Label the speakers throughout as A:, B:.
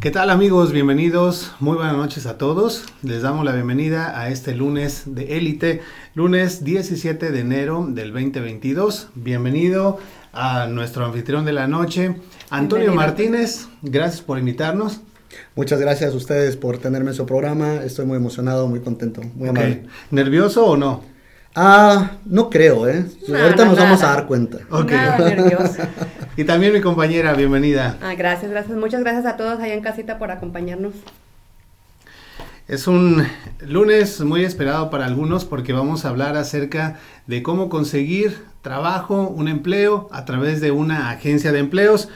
A: ¿Qué tal amigos? Bienvenidos. Muy buenas noches a todos. Les damos la bienvenida a este lunes de élite, lunes 17 de enero del 2022. Bienvenido a nuestro anfitrión de la noche, Antonio Martínez. Gracias por invitarnos.
B: Muchas gracias a ustedes por tenerme en su programa. Estoy muy emocionado, muy contento, muy amable.
A: ¿Nervioso o no?
B: Ah, no creo, ¿eh? Ahorita nos vamos a dar cuenta.
A: Ok. nervioso. y también mi compañera, bienvenida.
C: Ah, gracias, gracias. Muchas gracias a todos ahí en casita por acompañarnos.
A: Es un lunes muy esperado para algunos porque vamos a hablar acerca de cómo conseguir trabajo, un empleo a través de una agencia de empleos.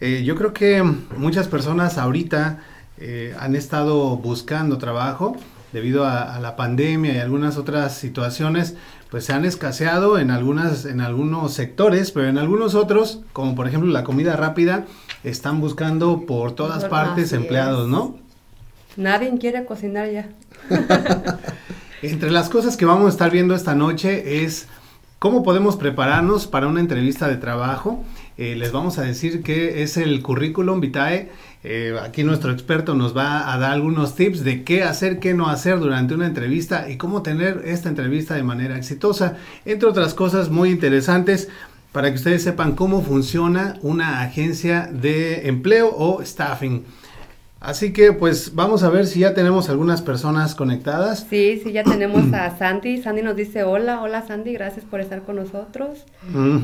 A: Eh, yo creo que muchas personas ahorita eh, han estado buscando trabajo debido a, la pandemia y algunas otras situaciones, pues se han escaseado en, algunas, en algunos sectores, pero en algunos otros, como por ejemplo la comida rápida, están buscando por todas partes empleados, ¿no?
C: Nadie quiere cocinar ya.
A: Entre las cosas que vamos a estar viendo esta noche es cómo podemos prepararnos para una entrevista de trabajo eh, les vamos a decir que es el currículum vitae. Eh, aquí nuestro experto nos va a dar algunos tips de qué hacer, qué no hacer durante una entrevista y cómo tener esta entrevista de manera exitosa. Entre otras cosas muy interesantes para que ustedes sepan cómo funciona una agencia de empleo o staffing. Así que pues vamos a ver si ya tenemos algunas personas conectadas.
C: Sí, sí, ya tenemos a Sandy. Sandy nos dice hola, hola Sandy, gracias por estar con nosotros.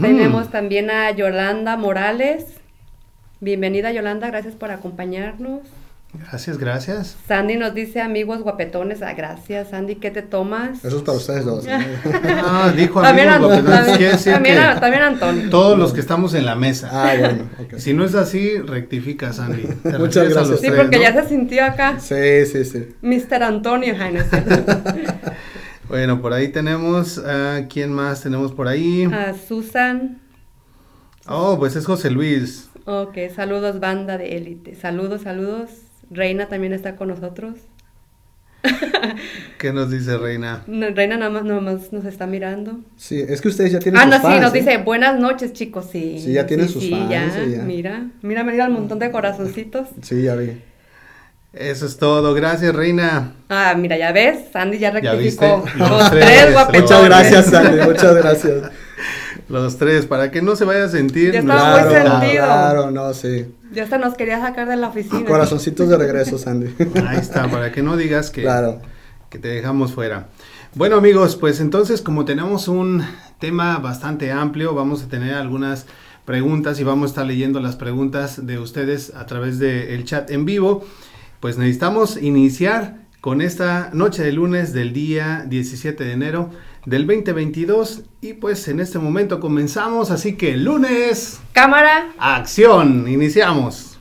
C: Tenemos también a Yolanda Morales. Bienvenida Yolanda, gracias por acompañarnos.
A: Gracias, gracias.
C: Sandy nos dice amigos guapetones. Ah, gracias, Sandy. ¿Qué te tomas?
B: Eso es para ustedes dos.
A: ah, dijo amigos
C: guapetones. También, también, Antonio.
A: Todos los que estamos en la mesa.
B: Ah, bueno.
A: Si no es así, rectifica, Sandy.
B: Muchas gracias.
C: sí, porque ya se sintió acá.
B: Sí, sí, sí.
C: Mr. Antonio Jaime.
A: bueno, por ahí tenemos. ¿A quién más tenemos por ahí?
C: A Susan.
A: Oh, pues es José Luis.
C: Ok, saludos, banda de élite. Saludos, saludos. Reina también está con nosotros.
A: ¿Qué nos dice Reina?
C: Reina nada más, nos está mirando.
B: Sí, es que ustedes ya tienen
C: ah, sus fans. Ah, no, sí, nos ¿eh? dice buenas noches, chicos, sí.
B: Sí, ya tienen sus fans.
C: Ya, Mira, mira, mira el montón de corazoncitos.
B: Sí, ya vi.
A: Eso es todo, gracias Reina.
C: Ah, mira, ya ves, Sandy ya rectificó. Los tres
B: Muchas gracias, Sandy, muchas gracias.
A: Los tres, para que no se vaya a sentir.
C: Ya estaba muy sentido.
B: Claro, no, sí.
C: Ya hasta nos quería sacar de la oficina.
B: Corazoncitos de regreso, Sandy.
A: Ahí está, para que no digas que, que te dejamos fuera. Bueno amigos, pues entonces como tenemos un tema bastante amplio, vamos a tener algunas preguntas y vamos a estar leyendo las preguntas de ustedes a través del chat en vivo. Pues necesitamos iniciar con esta noche de lunes del día 17 de enero del 2022 y pues en este momento comenzamos, así que lunes...
C: Cámara.
A: Acción, iniciamos.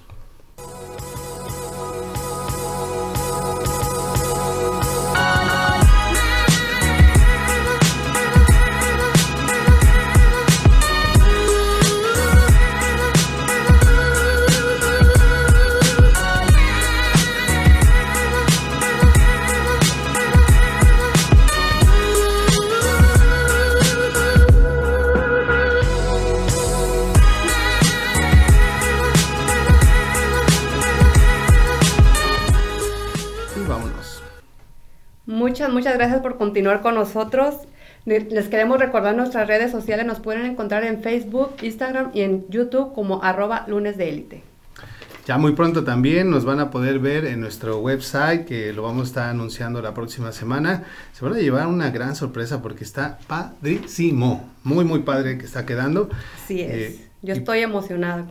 C: Continuar con nosotros. Les queremos recordar nuestras redes sociales, nos pueden encontrar en Facebook, Instagram y en YouTube como arroba lunes de élite.
A: Ya muy pronto también nos van a poder ver en nuestro website, que lo vamos a estar anunciando la próxima semana. Se van a llevar una gran sorpresa porque está padrísimo, muy muy padre que está quedando.
C: Sí es, eh, yo estoy emocionada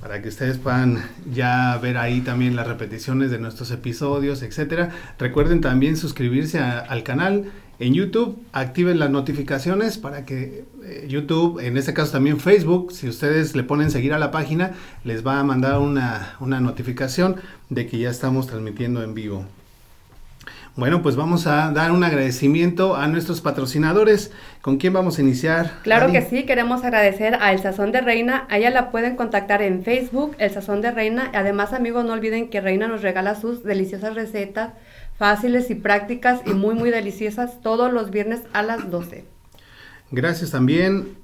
A: para que ustedes puedan ya ver ahí también las repeticiones de nuestros episodios, etcétera. Recuerden también suscribirse al canal en YouTube, activen las notificaciones para que eh, YouTube, en este caso también Facebook, si ustedes le ponen seguir a la página, les va a mandar una, una notificación de que ya estamos transmitiendo en vivo. Bueno, pues vamos a dar un agradecimiento a nuestros patrocinadores. ¿Con quién vamos a iniciar?
C: Claro que sí, queremos agradecer a El Sazón de Reina. A ella la pueden contactar en Facebook, El Sazón de Reina. Además, amigos, no olviden que Reina nos regala sus deliciosas recetas, fáciles y prácticas y muy, muy deliciosas, todos los viernes a las 12.
A: Gracias también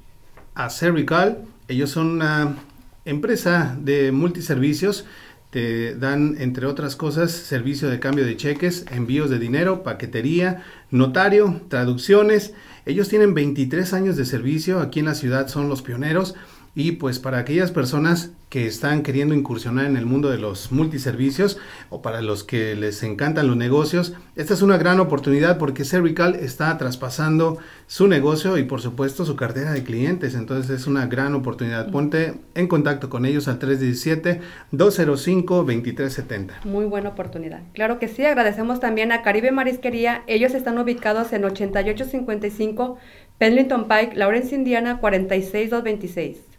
A: a Cervical. Ellos son una empresa de multiservicios te dan, entre otras cosas, servicio de cambio de cheques, envíos de dinero, paquetería, notario, traducciones. Ellos tienen 23 años de servicio, aquí en la ciudad son los pioneros y pues para aquellas personas que están queriendo incursionar en el mundo de los multiservicios o para los que les encantan los negocios, esta es una gran oportunidad porque Cervical está traspasando su negocio y por supuesto su cartera de clientes. Entonces es una gran oportunidad. Ponte en contacto con ellos al 317-205-2370.
C: Muy buena oportunidad. Claro que sí, agradecemos también a Caribe Marisquería. Ellos están ubicados en 8855 Pendleton Pike, Lawrence, Indiana 46226.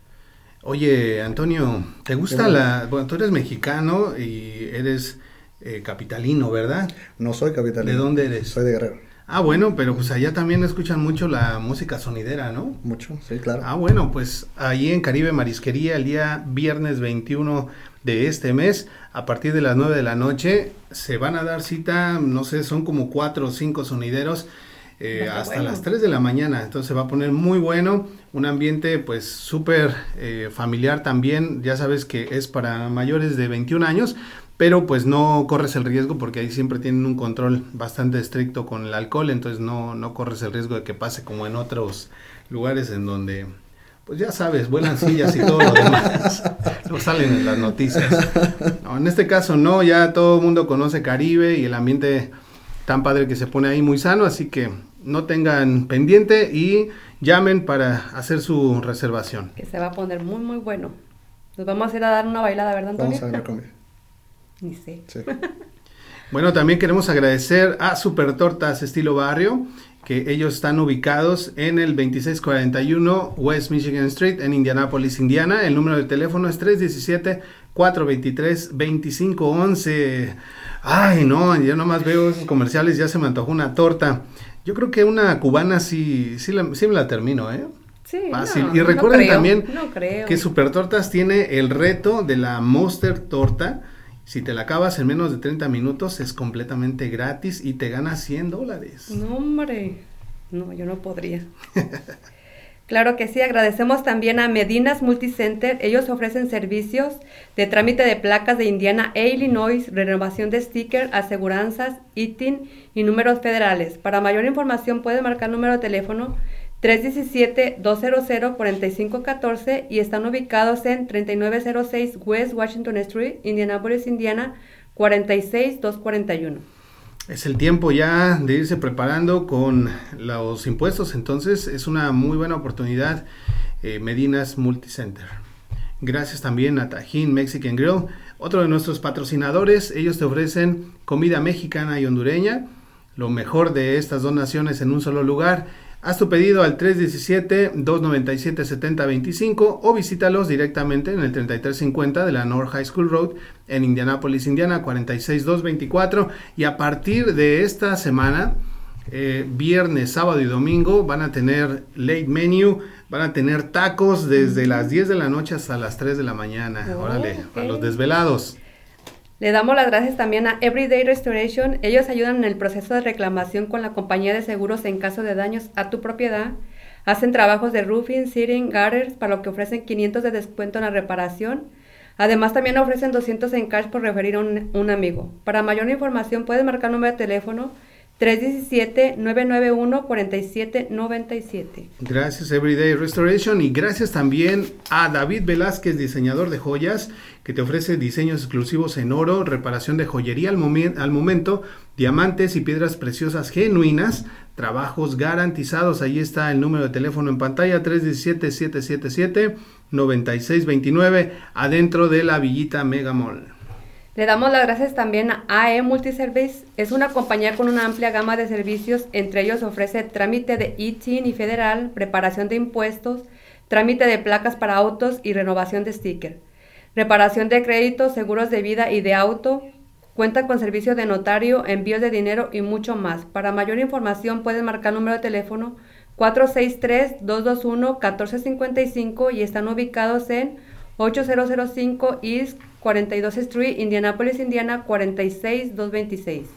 A: Oye, Antonio, ¿te gusta la... Bueno, tú eres mexicano y eres eh, capitalino, ¿verdad?
B: No soy capitalino.
A: ¿De dónde eres?
B: Soy de Guerrero.
A: Ah, bueno, pero pues allá también escuchan mucho la música sonidera, ¿no?
B: Mucho, sí, claro.
A: Ah, bueno, pues ahí en Caribe Marisquería el día viernes 21 de este mes, a partir de las 9 de la noche, se van a dar cita, no sé, son como cuatro o cinco sonideros eh, hasta las 3 de la mañana. Entonces se va a poner muy bueno, un ambiente pues súper eh, familiar también. Ya sabes que es para mayores de 21 años, pero pues no corres el riesgo porque ahí siempre tienen un control bastante estricto con el alcohol, entonces no, no corres el riesgo de que pase como en otros lugares en donde pues ya sabes, vuelan sillas y todo lo demás. no salen en las noticias. en este caso no, ya todo el mundo conoce Caribe y el ambiente tan padre que se pone ahí muy sano, así que no tengan pendiente y llamen para hacer su reservación.
C: Que se va a poner muy muy bueno. Nos vamos a ir a dar una bailada, ¿verdad, Antonio?
B: Vamos a ver conmigo.
C: Ni sé.
B: Sí.
A: Bueno, también queremos agradecer a Super Tortas Estilo Barrio, que ellos están ubicados en el 2641 West Michigan Street en Indianapolis, Indiana. El número de teléfono es 317-423-2511. Ay, no, yo nomás veo esos comerciales, ya se me antojó una torta. Yo creo que una cubana sí, sí, la- sí me la termino, ¿eh?
C: Sí,
A: Fácil.
C: no,
A: y
C: no
A: recuerden
C: creo,
A: también
C: no creo.
A: que Super Tortas tiene el reto de la Monster Torta. Si te la acabas en menos de 30 minutos es completamente gratis y te ganas 100 dólares.
C: No, hombre. No, yo no podría. claro que sí, agradecemos también a Medinas Multicenter. Ellos ofrecen servicios de trámite de placas de Indiana e Illinois, renovación de sticker, aseguranzas, ITIN y números federales. Para mayor información puede marcar número de teléfono 317-200-4514 y están ubicados en 3906 West Washington Street, Indianapolis, Indiana 46241.
A: Es el tiempo ya de irse preparando con los impuestos, entonces es una muy buena oportunidad eh, Medinas Multicenter. Gracias también a Tajín Mexican Grill, otro de nuestros patrocinadores. Ellos te ofrecen comida mexicana y hondureña, lo mejor de estas dos naciones en un solo lugar. Haz tu pedido al 317-297-7025 o visítalos directamente en el 3350 de la North High School Road en Indianapolis, Indiana 46224 y a partir de esta semana eh, viernes, sábado y domingo van a tener late menu, van a tener tacos desde las 10 de la noche hasta las 3 de la mañana.
C: Oh,
A: Órale, para
C: ok.
A: los desvelados.
C: Le damos las gracias también a Everyday Restoration. Ellos ayudan en el proceso de reclamación con la compañía de seguros en caso de daños a tu propiedad. Hacen trabajos de roofing, seating, gutters, para lo que ofrecen 500 de descuento en la reparación. Además, también ofrecen 200 en cash por referir a un, amigo. Para mayor información, puedes marcar el número de teléfono 317-991-4797.
A: Gracias Everyday Restoration y gracias también a David Velázquez, diseñador de joyas, que te ofrece diseños exclusivos en oro, reparación de joyería al, momen- al momento, diamantes y piedras preciosas genuinas, trabajos garantizados. Ahí está el número de teléfono en pantalla 317-777-9629 adentro de la Villita Mega Mall.
C: Le damos las gracias también a AE Multiservice. Es una compañía con una amplia gama de servicios. Entre ellos ofrece trámite de ITIN y federal, preparación de impuestos, trámite de placas para autos y renovación de sticker. Reparación de créditos, seguros de vida y de auto. Cuenta con servicio de notario, envíos de dinero y mucho más. Para mayor información pueden marcar el número de teléfono 463-221-1455 y están ubicados en 8005 East 42 Street, Indianapolis, Indiana 46226.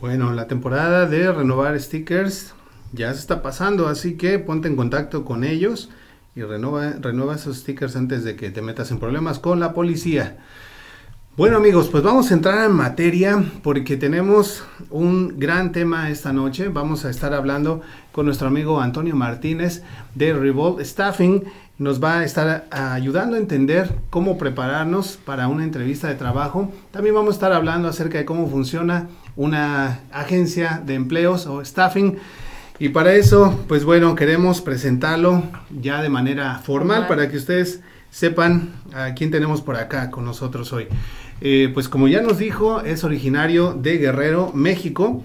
A: Bueno, la temporada de renovar stickers ya se está pasando, así que ponte en contacto con ellos y renueva, esos stickers antes de que te metas en problemas con la policía. Bueno amigos, pues vamos a entrar en materia porque tenemos un gran tema esta noche. Vamos a estar hablando con nuestro amigo Antonio Martínez de Revolt Staffing. Nos va a estar ayudando a entender cómo prepararnos para una entrevista de trabajo. También vamos a estar hablando acerca de cómo funciona una agencia de empleos o staffing. Y para eso, pues bueno, queremos presentarlo ya de manera formal para que ustedes sepan a quién tenemos por acá con nosotros hoy. Eh, pues como ya nos dijo, es originario de Guerrero, México.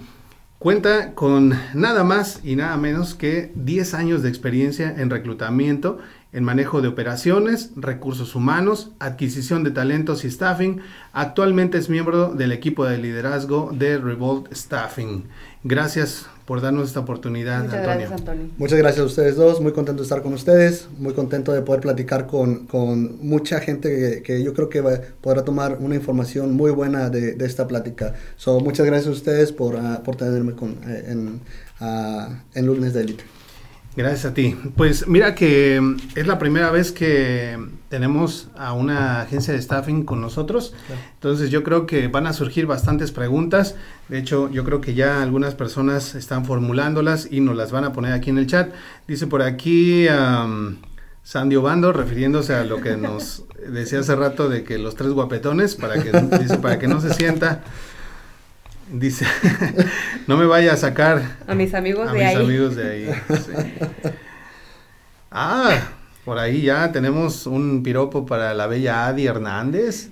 A: Cuenta con nada más y nada menos que 10 años de experiencia en reclutamiento, en manejo de operaciones, recursos humanos, adquisición de talentos y staffing. Actualmente es miembro del equipo de liderazgo de Revolt Staffing. Gracias por darnos esta oportunidad,
C: Muchas
A: Antonio.
C: gracias, Antonio.
B: Muchas gracias a ustedes dos, muy contento de estar con ustedes, muy contento de poder platicar con, con mucha gente que, que yo creo que va- podrá tomar una información muy buena de, de esta plática. So, muchas gracias a ustedes por, ah, por tenerme con, eh, en, ah, en Lunes de Elite.
A: Gracias a ti. Pues mira que mm, es la primera vez que tenemos a una agencia de staffing con nosotros.
B: Claro.
A: Entonces yo creo que van a surgir bastantes preguntas. De hecho, yo creo que ya algunas personas están formulándolas y nos las van a poner aquí en el chat. Dice por aquí am, Sandy Obando, refiriéndose a lo que nos decía hace rato de que los tres guapetones, para que, dice, para que no se sienta. Dice, no me vaya a sacar
C: A mis amigos
A: a
C: de
A: mis
C: ahí.
A: amigos de ahí. sí. Ah, por ahí ya tenemos un piropo para la bella Adi Hernández.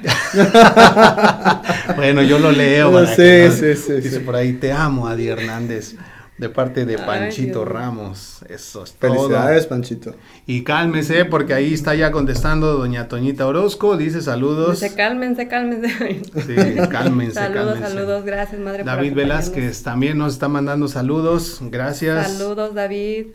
A: bueno, yo lo leo. para
B: Sí,
A: que no-
B: sí, sí,
A: Dice
B: sí.
A: por ahí, te amo, Adi Hernández. De parte de Panchito. Ramos. Eso es todo.
B: Felicidades, Panchito.
A: Y cálmese, porque ahí está ya contestando doña Toñita Orozco. Dice saludos.
C: Dice, cálmense, cálmense.
A: Sí, cálmense,
C: saludos,
A: cálmense.
C: saludos, gracias, madre.
A: David. Velázquez también nos está mandando saludos. Gracias.
C: Saludos, David.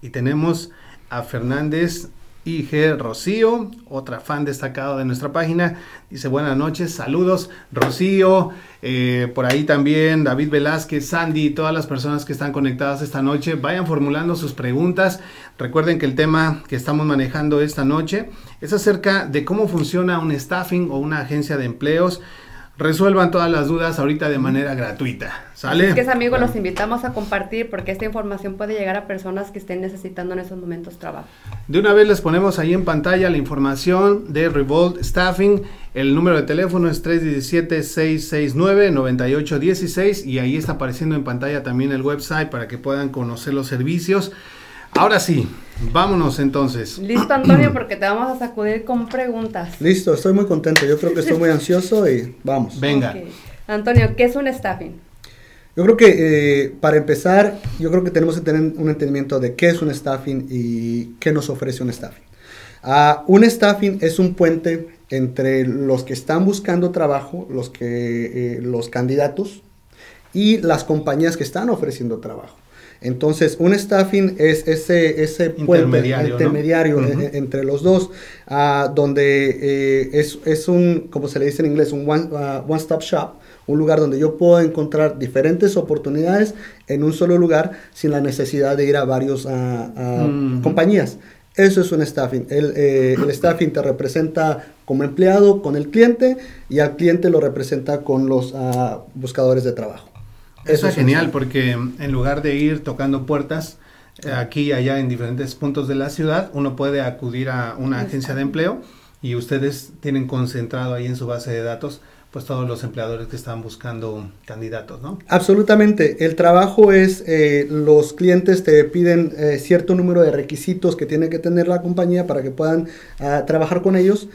A: Y tenemos a Fernández IG Rocío, otra fan destacado de nuestra página. Dice buenas noches, saludos Rocío. Eh, por ahí también David Velázquez, Sandy, todas las personas que están conectadas esta noche, vayan formulando sus preguntas. Recuerden que el tema que estamos manejando esta noche es acerca de cómo funciona un staffing o una agencia de empleos. Resuelvan todas las dudas ahorita de manera gratuita. ¿Sale?
C: Así que, amigos, los invitamos a compartir porque esta información puede llegar a personas que estén necesitando en esos momentos trabajo.
A: De una vez les ponemos ahí en pantalla la información de Revolt Staffing. El número de teléfono es 317-669-9816 y ahí está apareciendo en pantalla también el website para que puedan conocer los servicios. Ahora sí, vámonos entonces.
C: Listo, Antonio, porque te vamos a sacudir con preguntas.
B: Listo, estoy muy contento. Yo creo que estoy muy ansioso y vamos.
A: Venga.
C: Antonio, ¿qué es un staffing?
B: Yo creo que eh, para empezar, yo creo que tenemos que tener un entendimiento de qué es un staffing y qué nos ofrece un staffing. Ah, un staffing es un puente entre los que están buscando trabajo, los, que, eh, los candidatos y las compañías que están ofreciendo trabajo. Entonces, un staffing es ese, ese puente
A: Intermediario,
B: eh, entre los dos, ah, donde eh, es, es un, como se le dice en inglés, un one, ah, one-stop shop, un lugar donde yo puedo encontrar diferentes oportunidades en un solo lugar sin la necesidad de ir a varios
A: Ujú.
B: compañías. Eso es un staffing. El, eh, el staffing te representa como empleado con el cliente y al cliente lo representa con los ah, buscadores de trabajo.
A: Eso es
B: un
A: genial porque en lugar de ir tocando puertas eh, aquí y allá en diferentes puntos de la ciudad, uno puede acudir a una agencia de empleo y ustedes tienen concentrado ahí en su base de datos pues todos los empleadores que están buscando candidatos, ¿no?
B: Absolutamente. El trabajo es, eh, los clientes te piden eh, cierto número de requisitos que tiene que tener la compañía para que puedan ah, trabajar con ellos.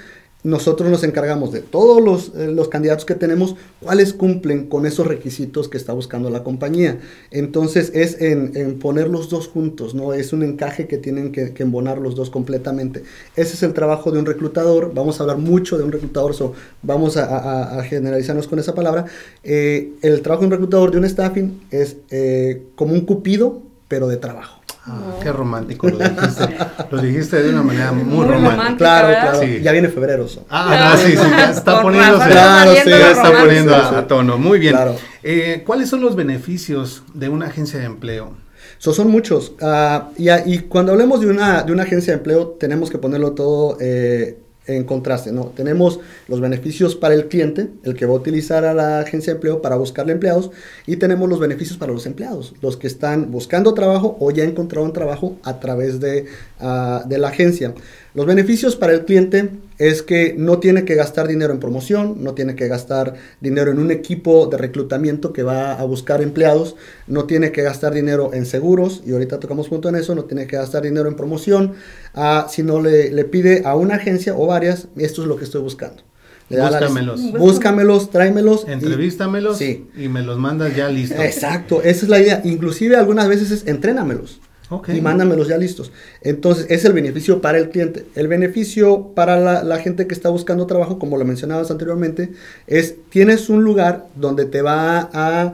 B: Nosotros nos encargamos de todos los, eh, los candidatos que tenemos, cuáles cumplen con esos requisitos que está buscando la compañía. Entonces es en, en poner los dos juntos, ¿no? Es un encaje que tienen que, que embonar los dos completamente. Ese es el trabajo de un reclutador. Vamos a hablar mucho de un reclutador, so vamos a, a- generalizarnos con esa palabra. Eh, el trabajo de un reclutador de un staffing es eh, como un cupido, pero de trabajo.
A: Ah. Qué romántico lo dijiste. lo dijiste de una manera muy,
C: Muy
A: romántica.
C: romántica.
B: Claro,
C: ¿verdad?
B: claro.
A: Sí.
B: Ya viene febrero. so.
A: Ah, no, sí, sí, ya está poniéndose,
B: Claro, sí,
A: ya está poniendo a, a tono. Muy bien.
B: Claro.
A: Eh, ¿Cuáles son los beneficios de una agencia de empleo?
B: So, son muchos. Ah, y cuando hablemos de una, de una agencia de empleo, tenemos que ponerlo todo eh, en contraste, no, tenemos los beneficios para el cliente, el que va a utilizar a la agencia de empleo para buscarle empleados, y tenemos los beneficios para los empleados, los que están buscando trabajo o ya encontraron trabajo a través de, ah, de la agencia. Los beneficios para el cliente es que no tiene que gastar dinero en promoción, no tiene que gastar dinero en un equipo de reclutamiento que va a buscar empleados, no tiene que gastar dinero en seguros, y ahorita tocamos punto en eso, no tiene que gastar dinero en promoción, uh, sino le, le, pide a una agencia o varias, esto es lo que estoy buscando.
A: Búscamelos.
B: Búscamelos, tráemelos.
A: Entrevístamelos y, y me los mandas ya listos.
B: Exacto, esa es la idea. Inclusive algunas veces es entrénamelos. Y mándamelos ya listos. Entonces, es el beneficio para el cliente. El beneficio para la, gente que está buscando trabajo, como lo mencionabas anteriormente, es tienes un lugar donde te va a,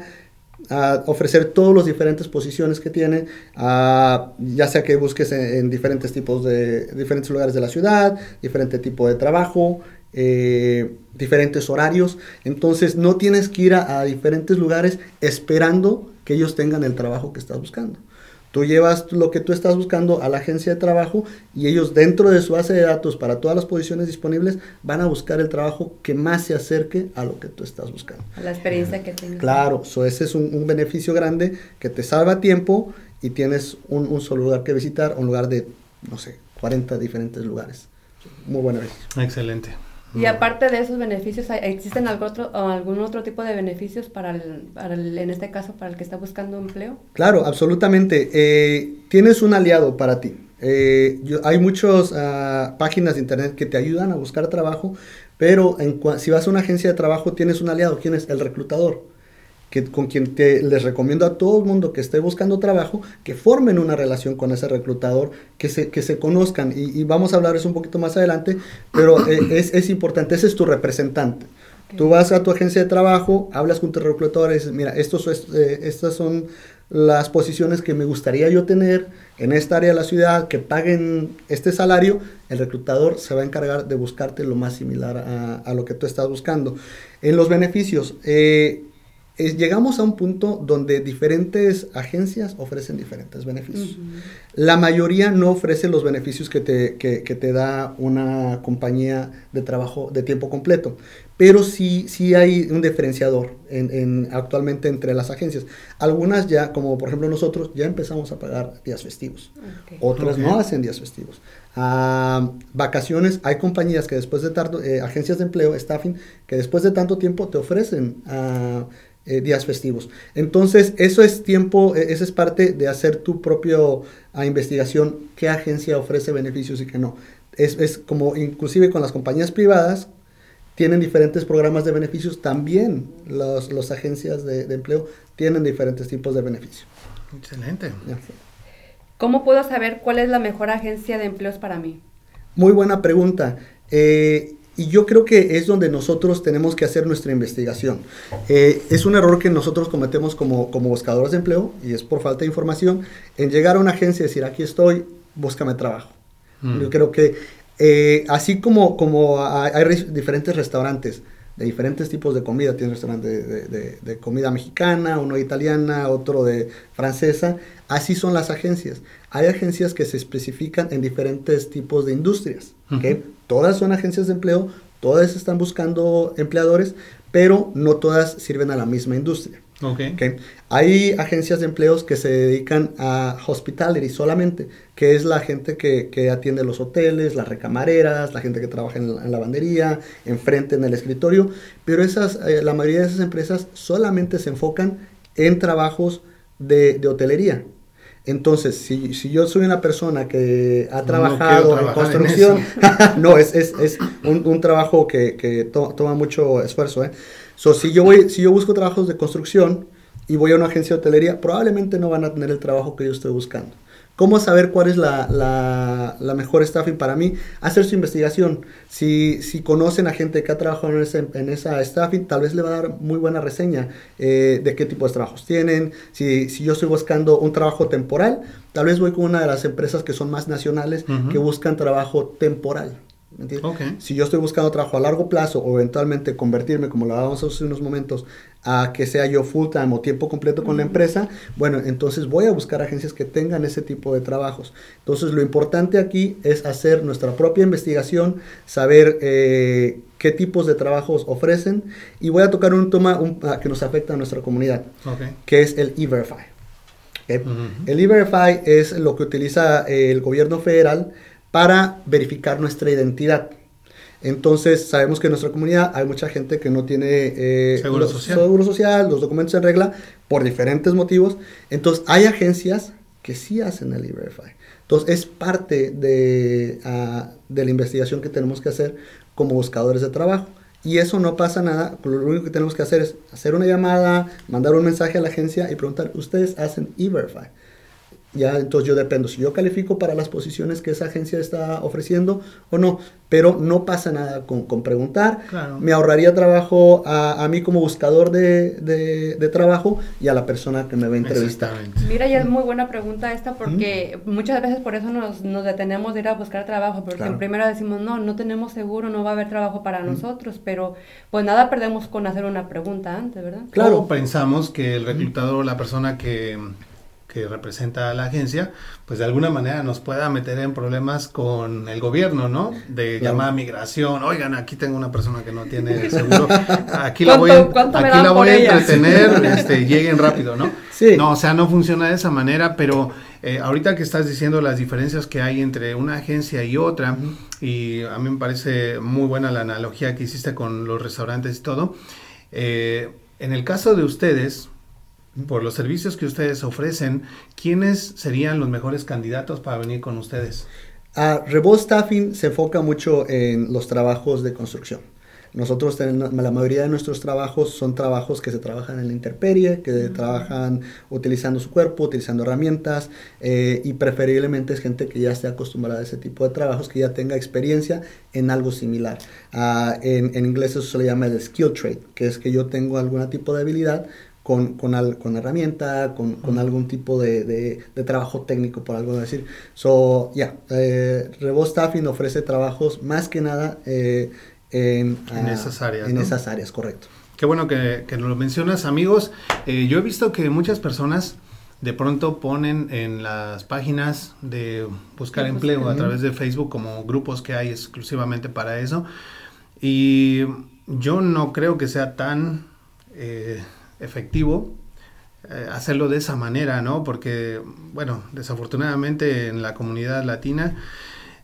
B: ofrecer todas las diferentes posiciones que tiene, a, ya sea que busques en, en, diferentes tipos de, diferentes lugares de la ciudad, diferente tipo de trabajo, eh, diferentes horarios. Entonces, no tienes que ir a, a diferentes lugares esperando que ellos tengan el trabajo que estás buscando. Tú llevas lo que tú estás buscando a la agencia de trabajo y ellos dentro de su base de datos para todas las posiciones disponibles van a buscar el trabajo que más se acerque a lo que tú estás buscando.
C: A la experiencia que tengas.
B: Claro, so ese es un, un, beneficio grande que te salva tiempo y tienes un, un, solo lugar que visitar, un lugar de, no sé, 40 diferentes lugares. Muy buena vez.
A: Excelente.
C: Y aparte de esos beneficios, ¿existen algún otro, algún otro tipo de beneficios para, el, para el, en este caso, para el que está buscando empleo?
B: Claro, absolutamente. Eh, tienes un aliado para ti. Eh, yo, hay muchas uh, páginas de internet que te ayudan a buscar trabajo, pero en, si vas a una agencia de trabajo tienes un aliado. ¿Quién es? El reclutador que, con quien te, les recomiendo a todo el mundo que esté buscando trabajo, que formen una relación con ese reclutador, que se, que se conozcan. Y, y vamos a hablar eso un poquito más adelante, pero eh, es, es, importante, ese es tu representante. Okay. Tú vas a tu agencia de trabajo, hablas con tu reclutador y dices, mira, estos, eh, estas son las posiciones que me gustaría yo tener en esta área de la ciudad, que paguen este salario, el reclutador se va a encargar de buscarte lo más similar a, a lo que tú estás buscando. En los beneficios, eh, es, llegamos a un punto donde diferentes agencias ofrecen diferentes beneficios. Uh -huh. La mayoría no ofrece los beneficios que te, que, que te, da una compañía de trabajo de tiempo completo, pero sí, sí hay un diferenciador en, en, actualmente entre las agencias. Algunas ya, como por ejemplo nosotros, ya empezamos a pagar días festivos. Okay. Otras okay. no hacen días festivos. Uh, vacaciones, hay compañías que después de tanto, eh, agencias de empleo, staffing, que después de tanto tiempo te ofrecen uh, eh, días festivos. Entonces, eso es tiempo, eh, eso es parte de hacer tu propia uh, investigación, qué agencia ofrece beneficios y qué no. Es, es, como inclusive con las compañías privadas, tienen diferentes programas de beneficios, también las los agencias de, de, empleo tienen diferentes tipos de beneficios.
A: Excelente.
B: Ya.
C: ¿Cómo puedo saber cuál es la mejor agencia de empleos para mí?
B: Muy buena pregunta. Eh, y yo creo que es donde nosotros tenemos que hacer nuestra investigación. Eh, es un error que nosotros cometemos como, como buscadores de empleo, y es por falta de información, en llegar a una agencia y decir, aquí estoy, búscame trabajo. Mm. Yo creo que eh, así como, como hay, hay diferentes restaurantes, de diferentes tipos de comida. Tiene un restaurante de, de, comida mexicana, uno italiana, otro de francesa. Así son las agencias. Hay agencias que se especifican en diferentes tipos de industrias. Uh -huh. Todas son agencias de empleo, todas están buscando empleadores, pero no todas sirven a la misma industria.
A: Okay.
B: okay. Hay agencias de empleos que se dedican a hospitality solamente, que es la gente que, que atiende los hoteles, las recamareras, la gente que trabaja en la, en lavandería, enfrente en el escritorio, pero esas, eh, la mayoría de esas empresas solamente se enfocan en trabajos de, de hotelería. Entonces, si, si, yo soy una persona que ha trabajado no en construcción, en no, es, es, es un, un, trabajo que, que to, toma mucho esfuerzo. ¿eh? So, si, yo voy, si yo busco trabajos de construcción y voy a una agencia de hotelería, probablemente no van a tener el trabajo que yo estoy buscando. ¿Cómo saber cuál es la, la, la, mejor staffing para mí? Hacer su investigación. Si, si conocen a gente que ha trabajado en, ese, en esa staffing, tal vez le va a dar muy buena reseña eh, de qué tipo de trabajos tienen. Si, si yo estoy buscando un trabajo temporal, tal vez voy con una de las empresas que son más nacionales, uh -huh. que buscan trabajo temporal. ¿Me entiendes? Si yo estoy buscando trabajo a largo plazo o eventualmente convertirme, como lo hablábamos hace unos momentos, a que sea yo full time o tiempo completo con la empresa, bueno, entonces voy a buscar agencias que tengan ese tipo de trabajos. Entonces lo importante aquí es hacer nuestra propia investigación, saber eh, qué tipos de trabajos ofrecen y voy a tocar un tema ah, que nos afecta a nuestra comunidad, que es el E-Verify. El E-Verify es lo que utiliza el gobierno federal para verificar nuestra identidad. Entonces, sabemos que en nuestra comunidad hay mucha gente que no tiene
A: eh, seguro, social.
B: seguro social, los documentos en regla, por diferentes motivos. Entonces, hay agencias que sí hacen el E-Verify. Entonces, es parte de, ah, de la investigación que tenemos que hacer como buscadores de trabajo. Y eso no pasa nada, lo único que tenemos que hacer es hacer una llamada, mandar un mensaje a la agencia y preguntar, ¿ustedes hacen E-Verify? Ya, entonces yo dependo si yo califico para las posiciones que esa agencia está ofreciendo o no. Pero no pasa nada con, con preguntar. Me ahorraría trabajo a, a mí como buscador de, de, trabajo y a la persona que me va a entrevistar.
C: Mira, ya es muy buena pregunta esta porque muchas veces por eso nos, nos, detenemos de ir a buscar trabajo. Porque en primero decimos, no, no tenemos seguro, no va a haber trabajo para nosotros. Pero pues nada perdemos con hacer una pregunta antes, ¿verdad?
A: Claro. pensamos que el reclutador, la persona que que representa a la agencia, pues de alguna manera nos pueda meter en problemas con el gobierno, ¿no? De llamada migración, oigan, aquí tengo una persona que no tiene seguro, aquí la voy, a, aquí la voy a entretener, este, lleguen rápido, ¿no? Sí. No, o sea, no funciona de esa manera, pero eh, ahorita que estás diciendo las diferencias que hay entre una agencia y otra, y a mí me parece muy buena la analogía que hiciste con los restaurantes y todo, eh, en el caso de ustedes, por los servicios que ustedes ofrecen, ¿quiénes serían los mejores candidatos para venir con ustedes?
B: Uh, Revolt Staffing se enfoca mucho en los trabajos de construcción. Nosotros tenemos, la mayoría de nuestros trabajos son trabajos que se trabajan en la intemperie, que trabajan utilizando su cuerpo, utilizando herramientas eh, y preferiblemente es gente que ya esté acostumbrada a ese tipo de trabajos, que ya tenga experiencia en algo similar. Uh, en, en, inglés eso se le llama el skill trade, que es que yo tengo algún tipo de habilidad con, con, con herramienta, con, con algún tipo de, de, trabajo técnico, por algo decir. So, ya, yeah, eh, Staffing ofrece trabajos más que nada eh, en,
A: en, esas áreas.
B: En esas áreas, correcto.
A: Qué bueno que, que lo mencionas, amigos. Eh, yo he visto que muchas personas de pronto ponen en las páginas de buscar empleo a través de Facebook como grupos que hay exclusivamente para eso. Y yo no creo que sea tan eh, efectivo eh, hacerlo de esa manera, ¿no? Porque, bueno, desafortunadamente en la comunidad latina,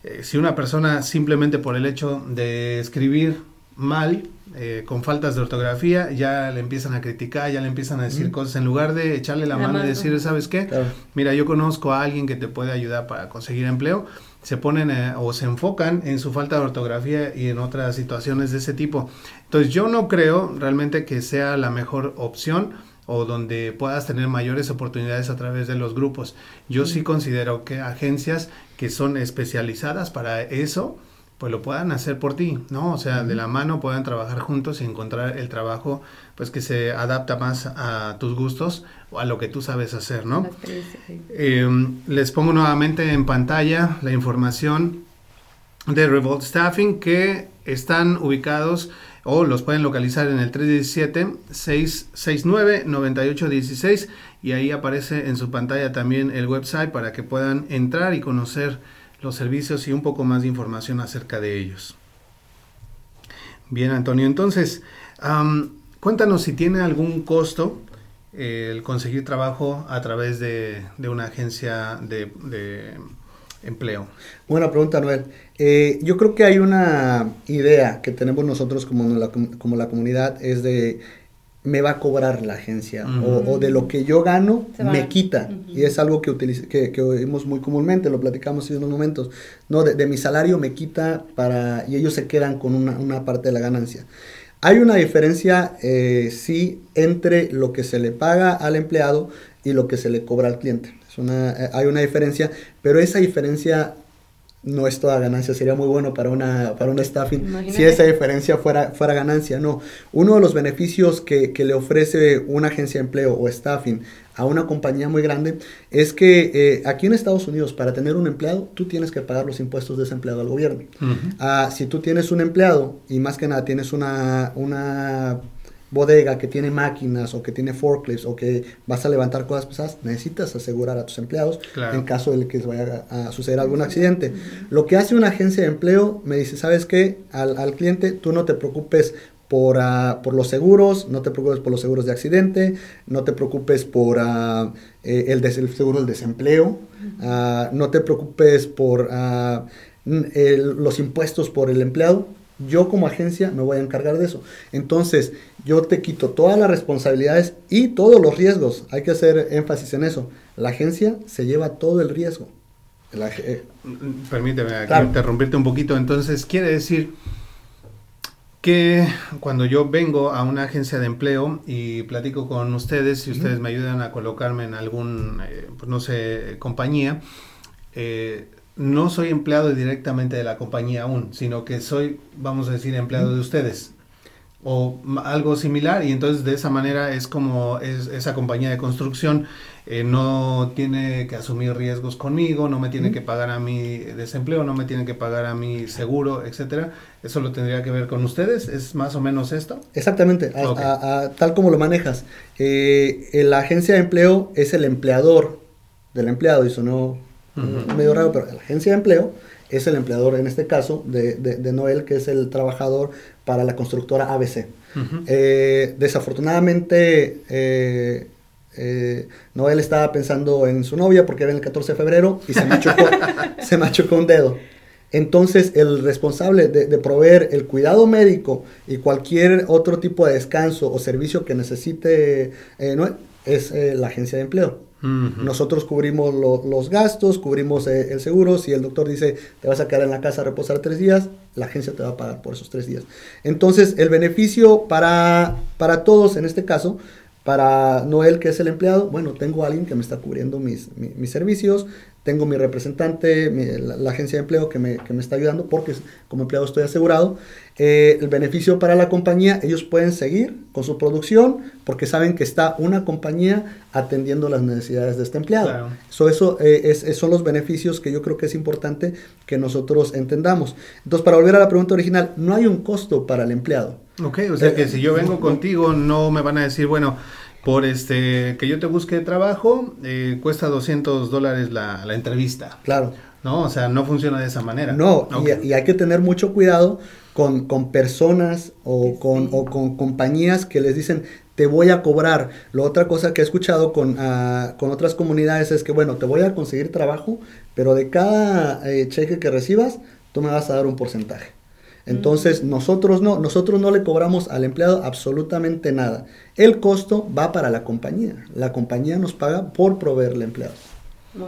A: eh, si una persona simplemente por el hecho de escribir mal, eh, con faltas de ortografía, ya le empiezan a criticar, ya le empiezan a decir cosas, en lugar de echarle la, mano y decir, ¿sabes qué? Mira, yo conozco a alguien que te puede ayudar para conseguir empleo, se ponen o se enfocan en su falta de ortografía y en otras situaciones de ese tipo. Entonces yo no creo realmente que sea la mejor opción o donde puedas tener mayores oportunidades a través de los grupos. Yo sí considero que agencias que son especializadas para eso, pues lo puedan hacer por ti, ¿no? O sea, de la mano puedan trabajar juntos y encontrar el trabajo pues que se adapta más a tus gustos o a lo que tú sabes hacer, ¿no? Eh, les pongo nuevamente en pantalla la información de Revolt Staffing que están ubicados o los pueden localizar en el 317-669-9816 y ahí aparece en su pantalla también el website para que puedan entrar y conocer los servicios y un poco más de información acerca de ellos. Bien, Antonio, entonces, cuéntanos si tiene algún costo eh, el conseguir trabajo a través de, una agencia de, empleo.
B: Buena pregunta, Noel. Eh, yo creo que hay una idea que tenemos nosotros como como la comunidad, es de me va a cobrar la agencia o, de lo que yo gano me quita. Y es algo que, que, que, oímos muy comúnmente lo platicamos en unos momentos no de, mi salario me quita para y ellos se quedan con una, una parte de la ganancia. Hay una diferencia eh, sí entre lo que se le paga al empleado y lo que se le cobra al cliente. Es una, eh, hay una diferencia pero esa diferencia no es toda ganancia, sería muy bueno para una, para una staffing
C: Imagínate.
B: si esa diferencia fuera, fuera ganancia. No, uno de los beneficios que, que le ofrece una agencia de empleo o staffing a una compañía muy grande es que eh, aquí en Estados Unidos para tener un empleado tú tienes que pagar los impuestos de ese empleado al gobierno. Ah, si tú tienes un empleado y más que nada tienes una, una bodega que tiene máquinas o que tiene forklifts o que vas a levantar cosas pesadas, necesitas asegurar a tus empleados
A: Claro.
B: en caso de que vaya a, a suceder algún accidente. Lo que hace una agencia de empleo me dice, ¿sabes qué? Al, al cliente tú no te preocupes por, ah, por los seguros, no te preocupes por los seguros de accidente, no te preocupes por ah, eh, el, seguro del desempleo, ah, no te preocupes por el- los impuestos por el empleado. Yo como agencia me voy a encargar de eso. Entonces, yo te quito todas las responsabilidades y todos los riesgos. Hay que hacer énfasis en eso. La agencia se lleva todo el riesgo. La eh,
A: Permíteme aquí
B: Claro.
A: interrumpirte un poquito. Entonces, quiere decir que cuando yo vengo a una agencia de empleo y platico con ustedes y ustedes me ayudan a colocarme en algún, eh, pues no sé, compañía, eh, no soy empleado directamente de la compañía aún, sino que soy, vamos a decir, empleado de ustedes o algo similar y entonces de esa manera es como es, esa compañía de construcción eh, no tiene que asumir riesgos conmigo, no me tiene que pagar a mi desempleo, no me tiene que pagar a mi seguro, etcétera. Eso lo tendría que ver con ustedes, es más o menos esto.
B: Exactamente, a-
A: Ok.
B: a- a- tal como lo manejas. Eh, la agencia de empleo es el empleador del empleado, y sonó
A: Ujú.
B: medio raro, pero la agencia de empleo es el empleador, en este caso, de, de- de Noel, que es el trabajador para la constructora ABC. Eh, desafortunadamente, eh, eh, Noel estaba pensando en su novia porque era el 14 de febrero y se machucó, se machucó un dedo. Entonces, el responsable de, de proveer el cuidado médico y cualquier otro tipo de descanso o servicio que necesite Noel es la agencia de empleo. Nosotros cubrimos lo- los gastos, cubrimos eh, el seguro. Si el doctor dice te vas a quedar en la casa a reposar tres días, la agencia te va a pagar por esos tres días. Entonces, el beneficio para, para todos en este caso, para Noel, que es el empleado, bueno, tengo a alguien que me está cubriendo mis, mi- mis servicios, tengo mi representante, la, la agencia de empleo que me, que me está ayudando porque como empleado estoy asegurado. Eh, el beneficio para la compañía, ellos pueden seguir con su producción porque saben que está una compañía atendiendo las necesidades de este empleado.
A: Claro.
B: So, eso eh, es- es- son los beneficios que yo creo que es importante que nosotros entendamos. Entonces, para volver a la pregunta original, no hay un costo para el empleado.
A: Ok, o sea
B: Eh,
A: que si yo vengo
B: no.
A: contigo no me van a decir, bueno, por este que yo te busque trabajo, eh, cuesta 200 dólares la, la entrevista.
B: Claro.
A: No, o sea, no funciona de esa manera.
B: No, y, y hay que tener mucho cuidado con, con personas o con, o con compañías que les dicen, te voy a cobrar. La otra cosa que he escuchado con, ah, con otras comunidades es que, bueno, te voy a conseguir trabajo, pero de cada eh, cheque que recibas, tú me vas a dar un porcentaje. Entonces, nosotros no, nosotros no le cobramos al empleado absolutamente nada. El costo va para la compañía. La compañía nos paga por proveerle empleados.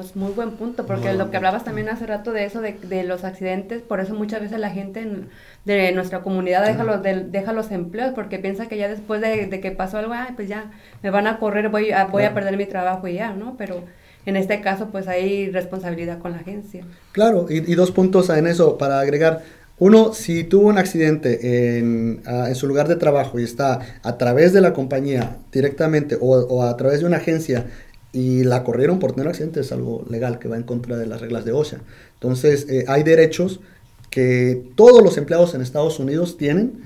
C: Es muy buen punto, porque lo que hablabas también hace rato de eso, de, de los accidentes, por eso muchas veces la gente en- de nuestra comunidad deja los, del- deja los empleos, porque piensa que ya después de, de que pasó algo, ay, pues ya me van a correr, voy a, voy a perder mi trabajo y ya, ¿no? Pero en este caso, pues hay responsabilidad con la agencia.
B: Claro, y, y dos puntos en eso para agregar. Uno, si tuvo un accidente en, ah, en su lugar de trabajo y está a través de la compañía directamente o, o a través de una agencia y la corrieron por tener accidente, es algo legal que va en contra de las reglas de OSHA. Entonces, eh, hay derechos que todos los empleados en Estados Unidos tienen,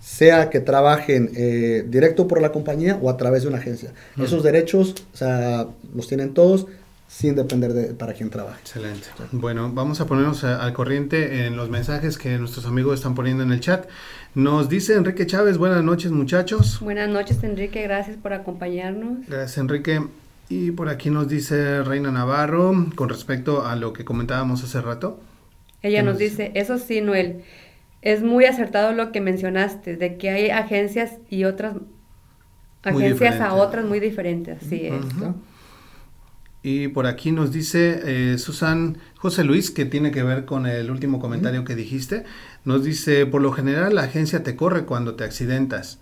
B: sea que trabajen eh, directo por la compañía o a través de una agencia.
A: Mm.
B: Esos derechos, o sea, los tienen todos sin depender de para quién trabaje.
A: Excelente. Bueno, vamos a ponernos a- al corriente en los mensajes que nuestros amigos están poniendo en el chat. Nos dice Enrique Chávez, buenas noches muchachos.
C: Buenas noches, Enrique, gracias por acompañarnos.
A: Gracias Enrique. Y por aquí nos dice Reina Navarro con respecto a lo que comentábamos hace rato.
C: Ella
A: ¿Qué
C: nos
A: nos
C: dice, eso sí, Noel, es muy acertado lo que mencionaste, de que hay agencias y otras agencias a otras muy diferentes, así es.
A: Ujú. Y por aquí nos dice eh, Susan José Luis, que tiene que ver con el último comentario que dijiste. Nos dice, por lo general la agencia te corre cuando te accidentas.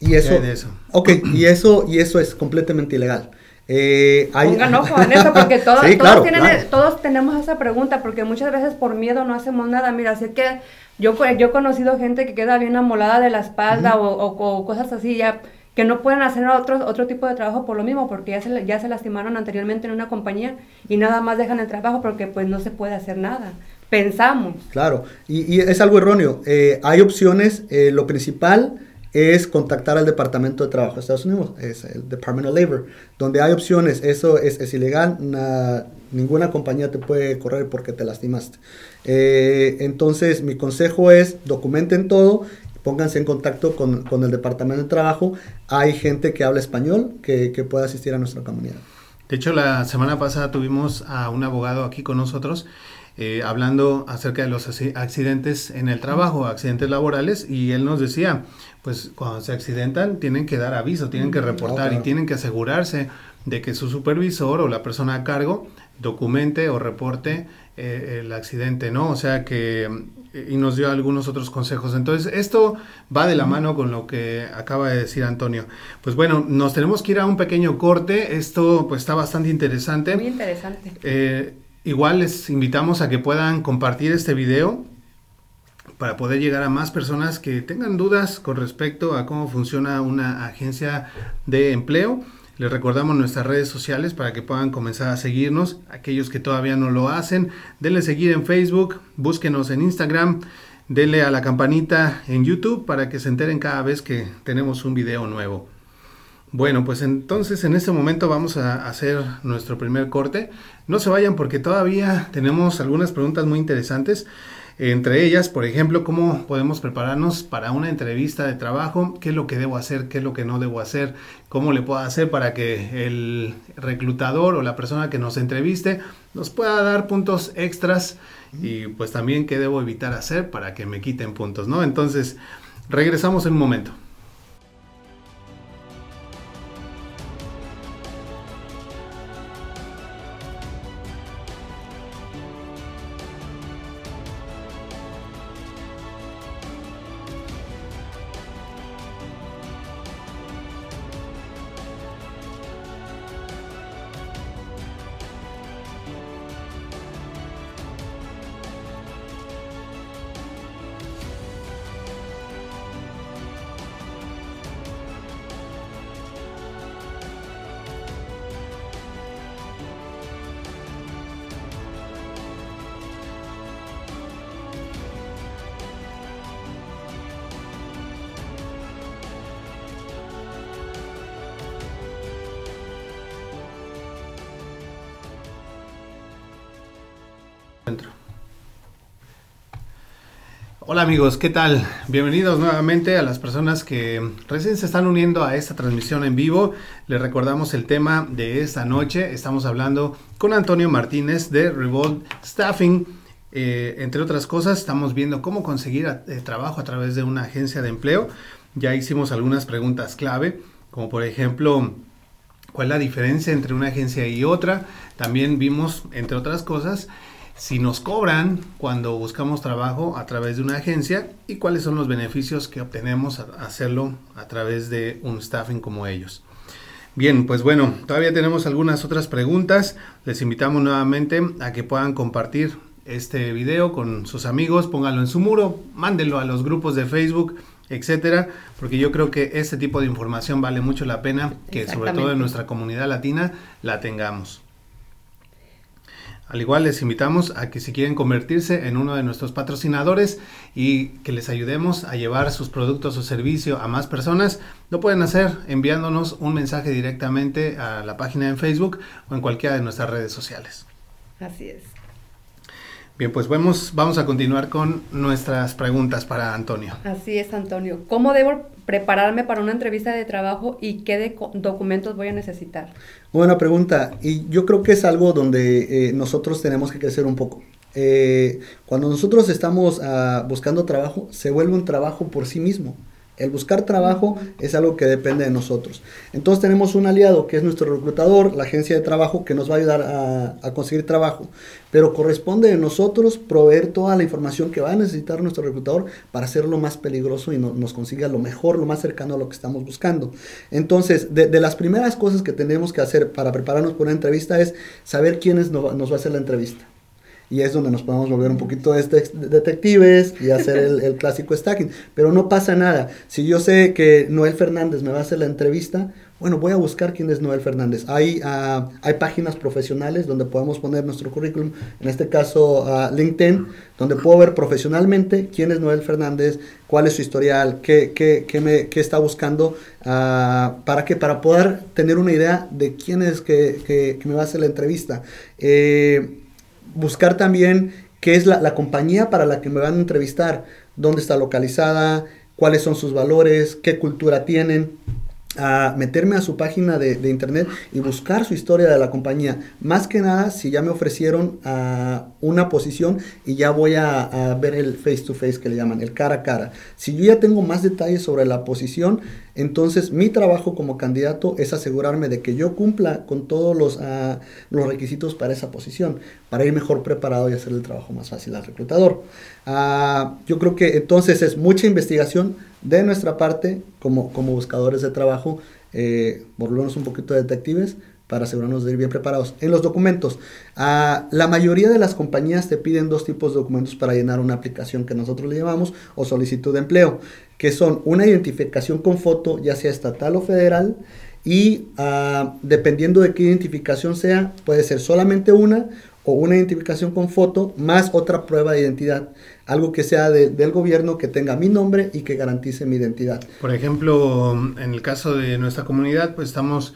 B: Y
A: ¿Qué
B: eso,
A: eso?
B: Ok, y eso, y eso es completamente ilegal. Eh, hay...
C: Pongan ojo en eso, porque todos,
B: Sí,
C: todos,
B: claro,
C: tienen-
B: claro.
C: todos tenemos esa pregunta, porque muchas veces por miedo no hacemos nada. Mira, así que yo, yo he conocido gente que queda bien amolada de la espalda o, o- o cosas así, ya que no pueden hacer otro, otro tipo de trabajo por lo mismo, porque ya se, ya se lastimaron anteriormente en una compañía y nada más dejan el trabajo porque pues no se puede hacer nada. Pensamos.
B: Claro, y, y es algo erróneo. Eh, hay opciones, eh, lo principal es contactar al Departamento de Trabajo de Estados Unidos, es el Department of Labor, donde hay opciones, eso es, ilegal, na- ninguna compañía te puede correr porque te lastimaste. Eh, entonces, mi consejo es documenten todo, pónganse en contacto con, con el Departamento de Trabajo, hay gente que habla español que, que puede asistir a nuestra comunidad.
A: De hecho, la semana pasada tuvimos a un abogado aquí con nosotros eh, hablando acerca de los acci- accidentes en el trabajo, accidentes laborales, y él nos decía, pues cuando se accidentan tienen que dar aviso, tienen que reportar
B: claro.
A: y tienen que asegurarse de que su supervisor o la persona a cargo documente o reporte eh, el accidente, ¿no? O sea que, y nos dio algunos otros consejos. Entonces, esto va de la mano con lo que acaba de decir Antonio. Pues bueno, nos tenemos que ir a un pequeño corte. Esto pues está bastante interesante.
C: Muy interesante.
A: Eh, igual les invitamos a que puedan compartir este video para poder llegar a más personas que tengan dudas con respecto a cómo funciona una agencia de empleo. Les recordamos nuestras redes sociales para que puedan comenzar a seguirnos. Aquellos que todavía no lo hacen, denle seguir en Facebook, búsquenos en Instagram, denle a la campanita en YouTube para que se enteren cada vez que tenemos un video nuevo. Bueno, pues entonces en este momento vamos a hacer nuestro primer corte. No se vayan porque todavía tenemos algunas preguntas muy interesantes. Entre ellas, por ejemplo, cómo podemos prepararnos para una entrevista de trabajo, qué es lo que debo hacer, qué es lo que no debo hacer, cómo le puedo hacer para que el reclutador o la persona que nos entreviste nos pueda dar puntos extras y pues también qué debo evitar hacer para que me quiten puntos, ¿no? Entonces, regresamos en un momento. Hola amigos, ¿qué tal? Bienvenidos nuevamente a las personas que recién se están uniendo a esta transmisión en vivo. Les recordamos el tema de esta noche. Estamos hablando con Antonio Martínez de Revolt Staffing. Eh, entre otras cosas, estamos viendo cómo conseguir eh, trabajo a través de una agencia de empleo. Ya hicimos algunas preguntas clave, como por ejemplo, cuál es la diferencia entre una agencia y otra. También vimos, entre otras cosas, si nos cobran cuando buscamos trabajo a través de una agencia y cuáles son los beneficios que obtenemos a hacerlo a través de un staffing como ellos. Bien, pues bueno, todavía tenemos algunas otras preguntas. Les invitamos nuevamente a que puedan compartir este video con sus amigos, pónganlo en su muro, mándenlo a los grupos de Facebook, etcétera, porque yo creo que este tipo de información vale mucho la pena que sobre todo en nuestra comunidad latina la tengamos. Al igual les invitamos a que si quieren convertirse en uno de nuestros patrocinadores y que les ayudemos a llevar sus productos o servicio a más personas, lo pueden hacer enviándonos un mensaje directamente a la página en Facebook o en cualquiera de nuestras redes sociales.
C: Así es.
A: Bien, pues vamos, vamos a continuar con nuestras preguntas para Antonio.
C: Así es, Antonio. ¿Cómo debo prepararme para una entrevista de trabajo y qué de- documentos voy a necesitar?
B: Buena pregunta. Y yo creo que es algo donde eh, nosotros tenemos que crecer un poco. Eh, cuando nosotros estamos ah, buscando trabajo, se vuelve un trabajo por sí mismo. El buscar trabajo es algo que depende de nosotros. Entonces tenemos un aliado que es nuestro reclutador, la agencia de trabajo, que nos va a ayudar a, conseguir trabajo. Pero corresponde de nosotros proveer toda la información que va a necesitar nuestro reclutador para hacerlo más peligroso y no, nos consiga lo mejor, lo más cercano a lo que estamos buscando. Entonces, de, de las primeras cosas que tenemos que hacer para prepararnos por una entrevista es saber quiénes nos va a hacer la entrevista y es donde nos podemos volver un poquito detectives y hacer el, el, clásico stacking. Pero no pasa nada. Si yo sé que Noel Fernández me va a hacer la entrevista, bueno, voy a buscar quién es Noel Fernández. Hay, uh, hay páginas profesionales donde podemos poner nuestro currículum, en este caso uh, LinkedIn, donde puedo ver profesionalmente quién es Noel Fernández, cuál es su historial, qué, qué, qué, me, qué está buscando, uh, para que para poder tener una idea de quién es que, que, que me va a hacer la entrevista. Eh, buscar también qué es la, la, compañía para la que me van a entrevistar, dónde está localizada, cuáles son sus valores, qué cultura tienen, a meterme a su página de, internet y buscar su historia de la compañía. Más que nada, si ya me ofrecieron uh, una posición y ya voy a, ver el face to face que le llaman, el cara a cara. Si yo ya tengo más detalles sobre la posición, entonces mi trabajo como candidato es asegurarme de que yo cumpla con todos los, uh, los requisitos para esa posición, para ir mejor preparado y hacer el trabajo más fácil al reclutador. Uh, yo creo que entonces es mucha investigación de nuestra parte, como, como buscadores de trabajo, eh, volvernos un poquito de detectives para asegurarnos de ir bien preparados. En los documentos, la mayoría de las compañías te piden dos tipos de documentos para llenar una aplicación que nosotros le llamamos o solicitud de empleo, que son una identificación con foto, ya sea estatal o federal, y uh, dependiendo de qué identificación sea, puede ser solamente una o una identificación con foto más otra prueba de identidad. Algo que sea de, del gobierno, que tenga mi nombre y que garantice mi identidad.
A: Por ejemplo, en el caso de nuestra comunidad, pues estamos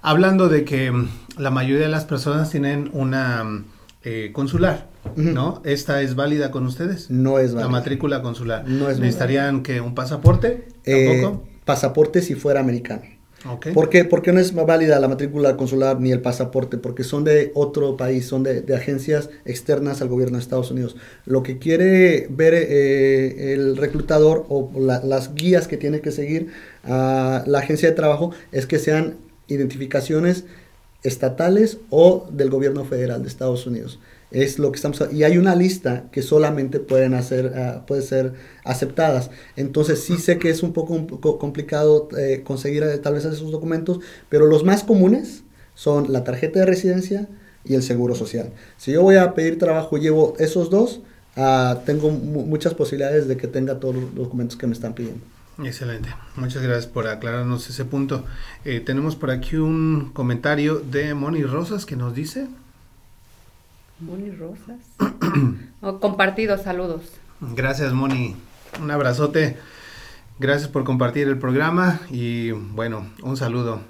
A: hablando de que la mayoría de las personas tienen una eh, consular, ¿no? ¿Esta es válida con ustedes?
B: No es válida.
A: La matrícula consular.
B: No es
A: ¿Necesitarían que un pasaporte?
B: ¿Tampoco? Eh, pasaporte si fuera americano. Okay. ¿Por, qué? Porque no es válida la matrícula consular ni el pasaporte, porque son de otro país, son de, agencias externas al gobierno de Estados Unidos. Lo que quiere ver eh, el reclutador o la, las guías que tiene que seguir a la agencia de trabajo es que sean identificaciones estatales o del gobierno federal de Estados Unidos. Es lo que estamos y hay una lista que solamente pueden hacer uh, puede ser aceptadas. Entonces sí sé que es un poco, complicado eh, conseguir eh, tal vez esos documentos, pero los más comunes son la tarjeta de residencia y el seguro social. Si yo voy a pedir trabajo llevo esos dos, uh, tengo muchas posibilidades de que tenga todos los documentos que me están pidiendo.
A: Excelente, muchas gracias por aclararnos ese punto. Eh, tenemos por aquí un comentario de Moni Rosas que nos dice.
C: Moni Rosas. oh, compartido, saludos.
A: Gracias, Moni. Un abrazote. Gracias por compartir el programa y bueno, un saludo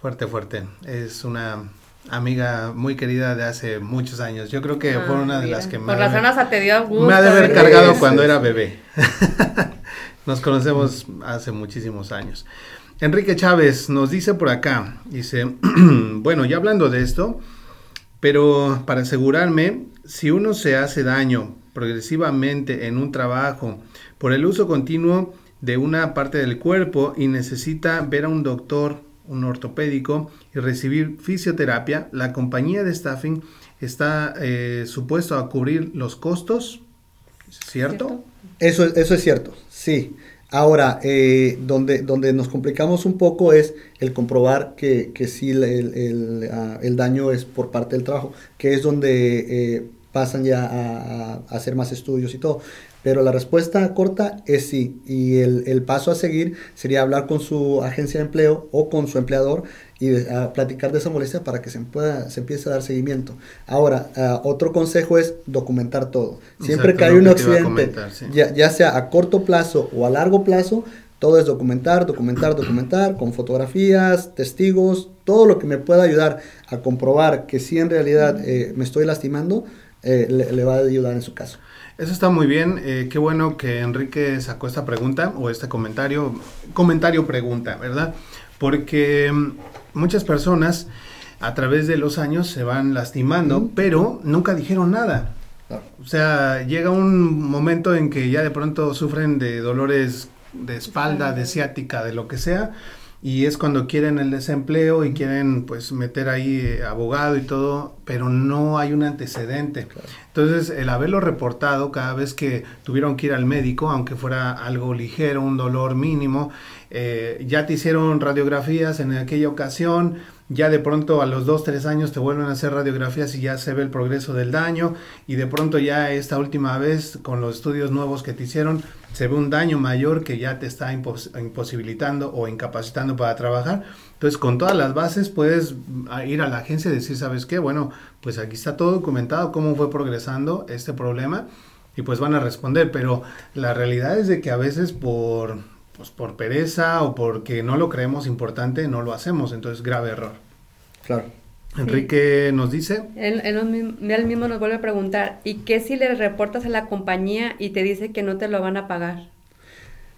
A: fuerte, fuerte. Es una amiga muy querida de hace muchos años. Yo creo que ah, fue una de las que
C: me... Por razón hasta te dio gusto.
A: Me ha de haber cargado cuando era bebé. Nos conocemos hace muchísimos años. Enrique Chávez nos dice por acá, dice, bueno, ya hablando de esto, pero para asegurarme, si uno se hace daño progresivamente en un trabajo por el uso continuo de una parte del cuerpo y necesita ver a un doctor, un ortopédico y recibir fisioterapia, la compañía de staffing está eh, supuesto a cubrir los costos, ¿cierto?
B: Eso, eso es cierto, sí. Ahora, eh, donde, donde nos complicamos un poco es el comprobar que, que sí el, el, el, daño es por parte del trabajo, que es donde eh, pasan ya a, hacer más estudios y todo. Pero la respuesta corta es sí. Y el, el, paso a seguir sería hablar con su agencia de empleo o con su empleador y de, a platicar de esa molestia para que se, pueda, se empiece a dar seguimiento. Ahora, uh, otro consejo es documentar todo. Siempre Exacto, que hay un accidente, comentar, sí. ya, ya sea a corto plazo o a largo plazo, todo es documentar, documentar, documentar, con fotografías, testigos, todo lo que me pueda ayudar a comprobar que sí en realidad eh, me estoy lastimando, eh, le, le, va a ayudar en su caso.
A: Eso está muy bien. Eh, qué bueno que Enrique sacó esta pregunta o este comentario. Comentario pregunta, ¿verdad? Porque muchas personas a través de los años se van lastimando, mm. pero nunca dijeron nada. Claro. O sea, llega un momento en que ya de pronto sufren de dolores de espalda, de ciática, de lo que sea, y es cuando quieren el desempleo y quieren pues meter ahí eh, abogado y todo, pero no hay un antecedente. Entonces, el haberlo reportado cada vez que tuvieron que ir al médico, aunque fuera algo ligero, un dolor mínimo, eh, ya te hicieron radiografías en aquella ocasión, ya de pronto a los 2, 3 años te vuelven a hacer radiografías y ya se ve el progreso del daño y de pronto ya esta última vez con los estudios nuevos que te hicieron se ve un daño mayor que ya te está imposibilitando o incapacitando para trabajar. Entonces con todas las bases puedes ir a la agencia y decir, ¿sabes qué? Bueno, pues aquí está todo documentado, cómo fue progresando este problema y pues van a responder, pero la realidad es de que a veces por pues por pereza o porque no lo creemos importante, no lo hacemos. Entonces, grave error.
B: Claro.
A: Enrique nos dice.
C: Él, él, mismo nos vuelve a preguntar, ¿y qué si le reportas a la compañía y te dice que no te lo van a pagar?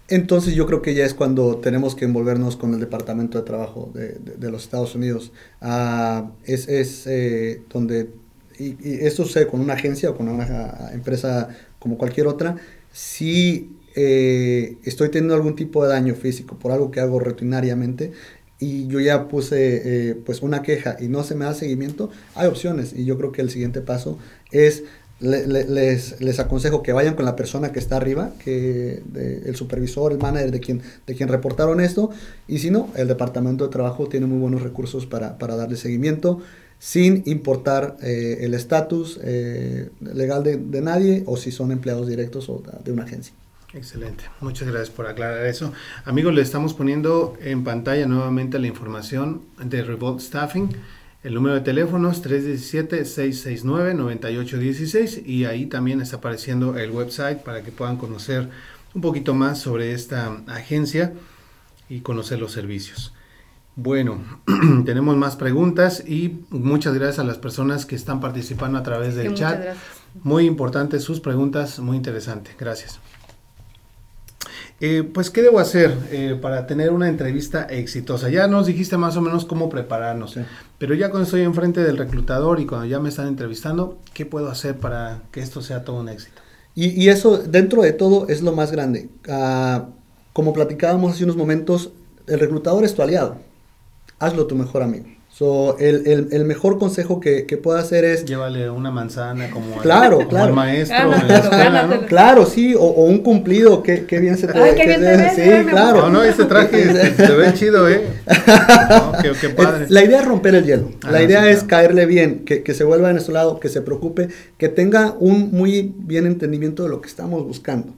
B: Entonces yo creo que ya es cuando tenemos que envolvernos con el Departamento de Trabajo de, los Estados Unidos. Ah, es es eh, donde, y, y, esto sucede con una agencia o con una empresa como cualquier otra, si eh, estoy teniendo algún tipo de daño físico por algo que hago rutinariamente y yo ya puse eh, pues una queja y no se me da seguimiento, hay opciones y yo creo que el siguiente paso es les, les, aconsejo que vayan con la persona que está arriba, que el supervisor, el manager de quien, de quien reportaron esto, y si no, el departamento de trabajo tiene muy buenos recursos para, para darle seguimiento sin importar eh, el estatus legal de, de, nadie o si son empleados directos o de una agencia.
A: Excelente, muchas gracias por aclarar eso. Amigos, le estamos poniendo en pantalla nuevamente la información de Revolt Staffing. El número de teléfono es 317-669-9816 y ahí también está apareciendo el website para que puedan conocer un poquito más sobre esta agencia y conocer los servicios. Bueno, tenemos más preguntas y muchas gracias a las personas que están participando a través del chat. Muy importante sus preguntas, muy interesante. Gracias. Eh, pues, ¿qué debo hacer eh, para tener una entrevista exitosa? Ya nos dijiste más o menos cómo prepararnos, pero ya cuando estoy enfrente del reclutador y cuando ya me están entrevistando, ¿qué puedo hacer para que esto sea todo un éxito?
B: Y, eso, dentro de todo, es lo más grande. Ah, como platicábamos hace unos momentos, el reclutador es tu aliado. Hazlo tu mejor amigo. So, el, el, el, mejor consejo que, que puedo hacer es...
A: Llévale una manzana como,
B: claro,
A: el,
B: claro.
A: maestro
B: Claro, sí, o, o, un cumplido, que, que bien se te,
C: Ay, qué bien te ves,
B: Sí, claro.
A: No, no, ese traje se, ve chido, ¿eh? No, qué, qué padre.
B: La idea es romper el hielo. Ah, la idea sí, es claro. caerle bien, que, que se vuelva en nuestro lado, que se preocupe, que tenga un muy bien entendimiento de lo que estamos buscando.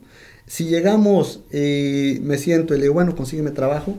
B: Si llegamos y me siento y le digo, bueno, consígueme trabajo,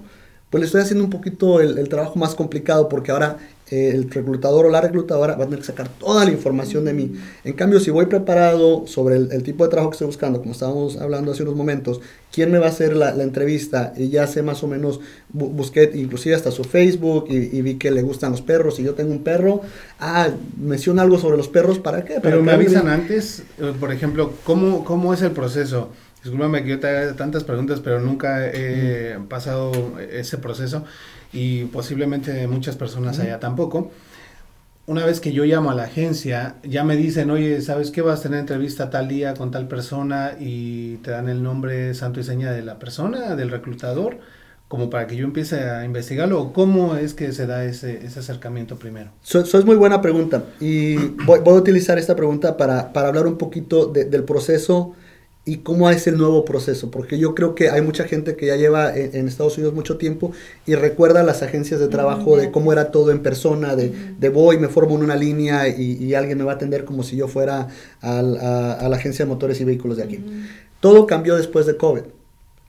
B: pues le estoy haciendo un poquito el, el trabajo más complicado porque ahora eh, el reclutador o la reclutadora va a tener que sacar toda la información de mí. En cambio, si voy preparado sobre el, el, tipo de trabajo que estoy buscando, como estábamos hablando hace unos momentos, quién me va a hacer la, la entrevista, y ya sé más o menos, bu busqué inclusive hasta su Facebook y, y, vi que le gustan los perros, y yo tengo un perro, ah, menciona algo sobre los perros, ¿para qué? Para
A: Pero me avisan antes, eh, por ejemplo, ¿cómo, cómo es el proceso? Discúlpame que yo te haga tantas preguntas, pero nunca he mm. pasado ese proceso y posiblemente muchas personas mm. allá tampoco. Una vez que yo llamo a la agencia, ya me dicen, oye, ¿sabes qué? Vas a tener entrevista tal día con tal persona y te dan el nombre santo y seña de la persona, del reclutador, como para que yo empiece a investigarlo. ¿Cómo es que se da ese, ese acercamiento primero?
B: Eso, eso, es muy buena pregunta y voy, voy a utilizar esta pregunta para, para hablar un poquito de, del proceso y cómo es el nuevo proceso, porque yo creo que hay mucha gente que ya lleva en, en Estados Unidos mucho tiempo y recuerda las agencias de trabajo de cómo era todo en persona, de, de voy, me formo en una línea y, y, alguien me va a atender como si yo fuera al, a, a, la agencia de motores y vehículos de aquí. Todo cambió después de COVID.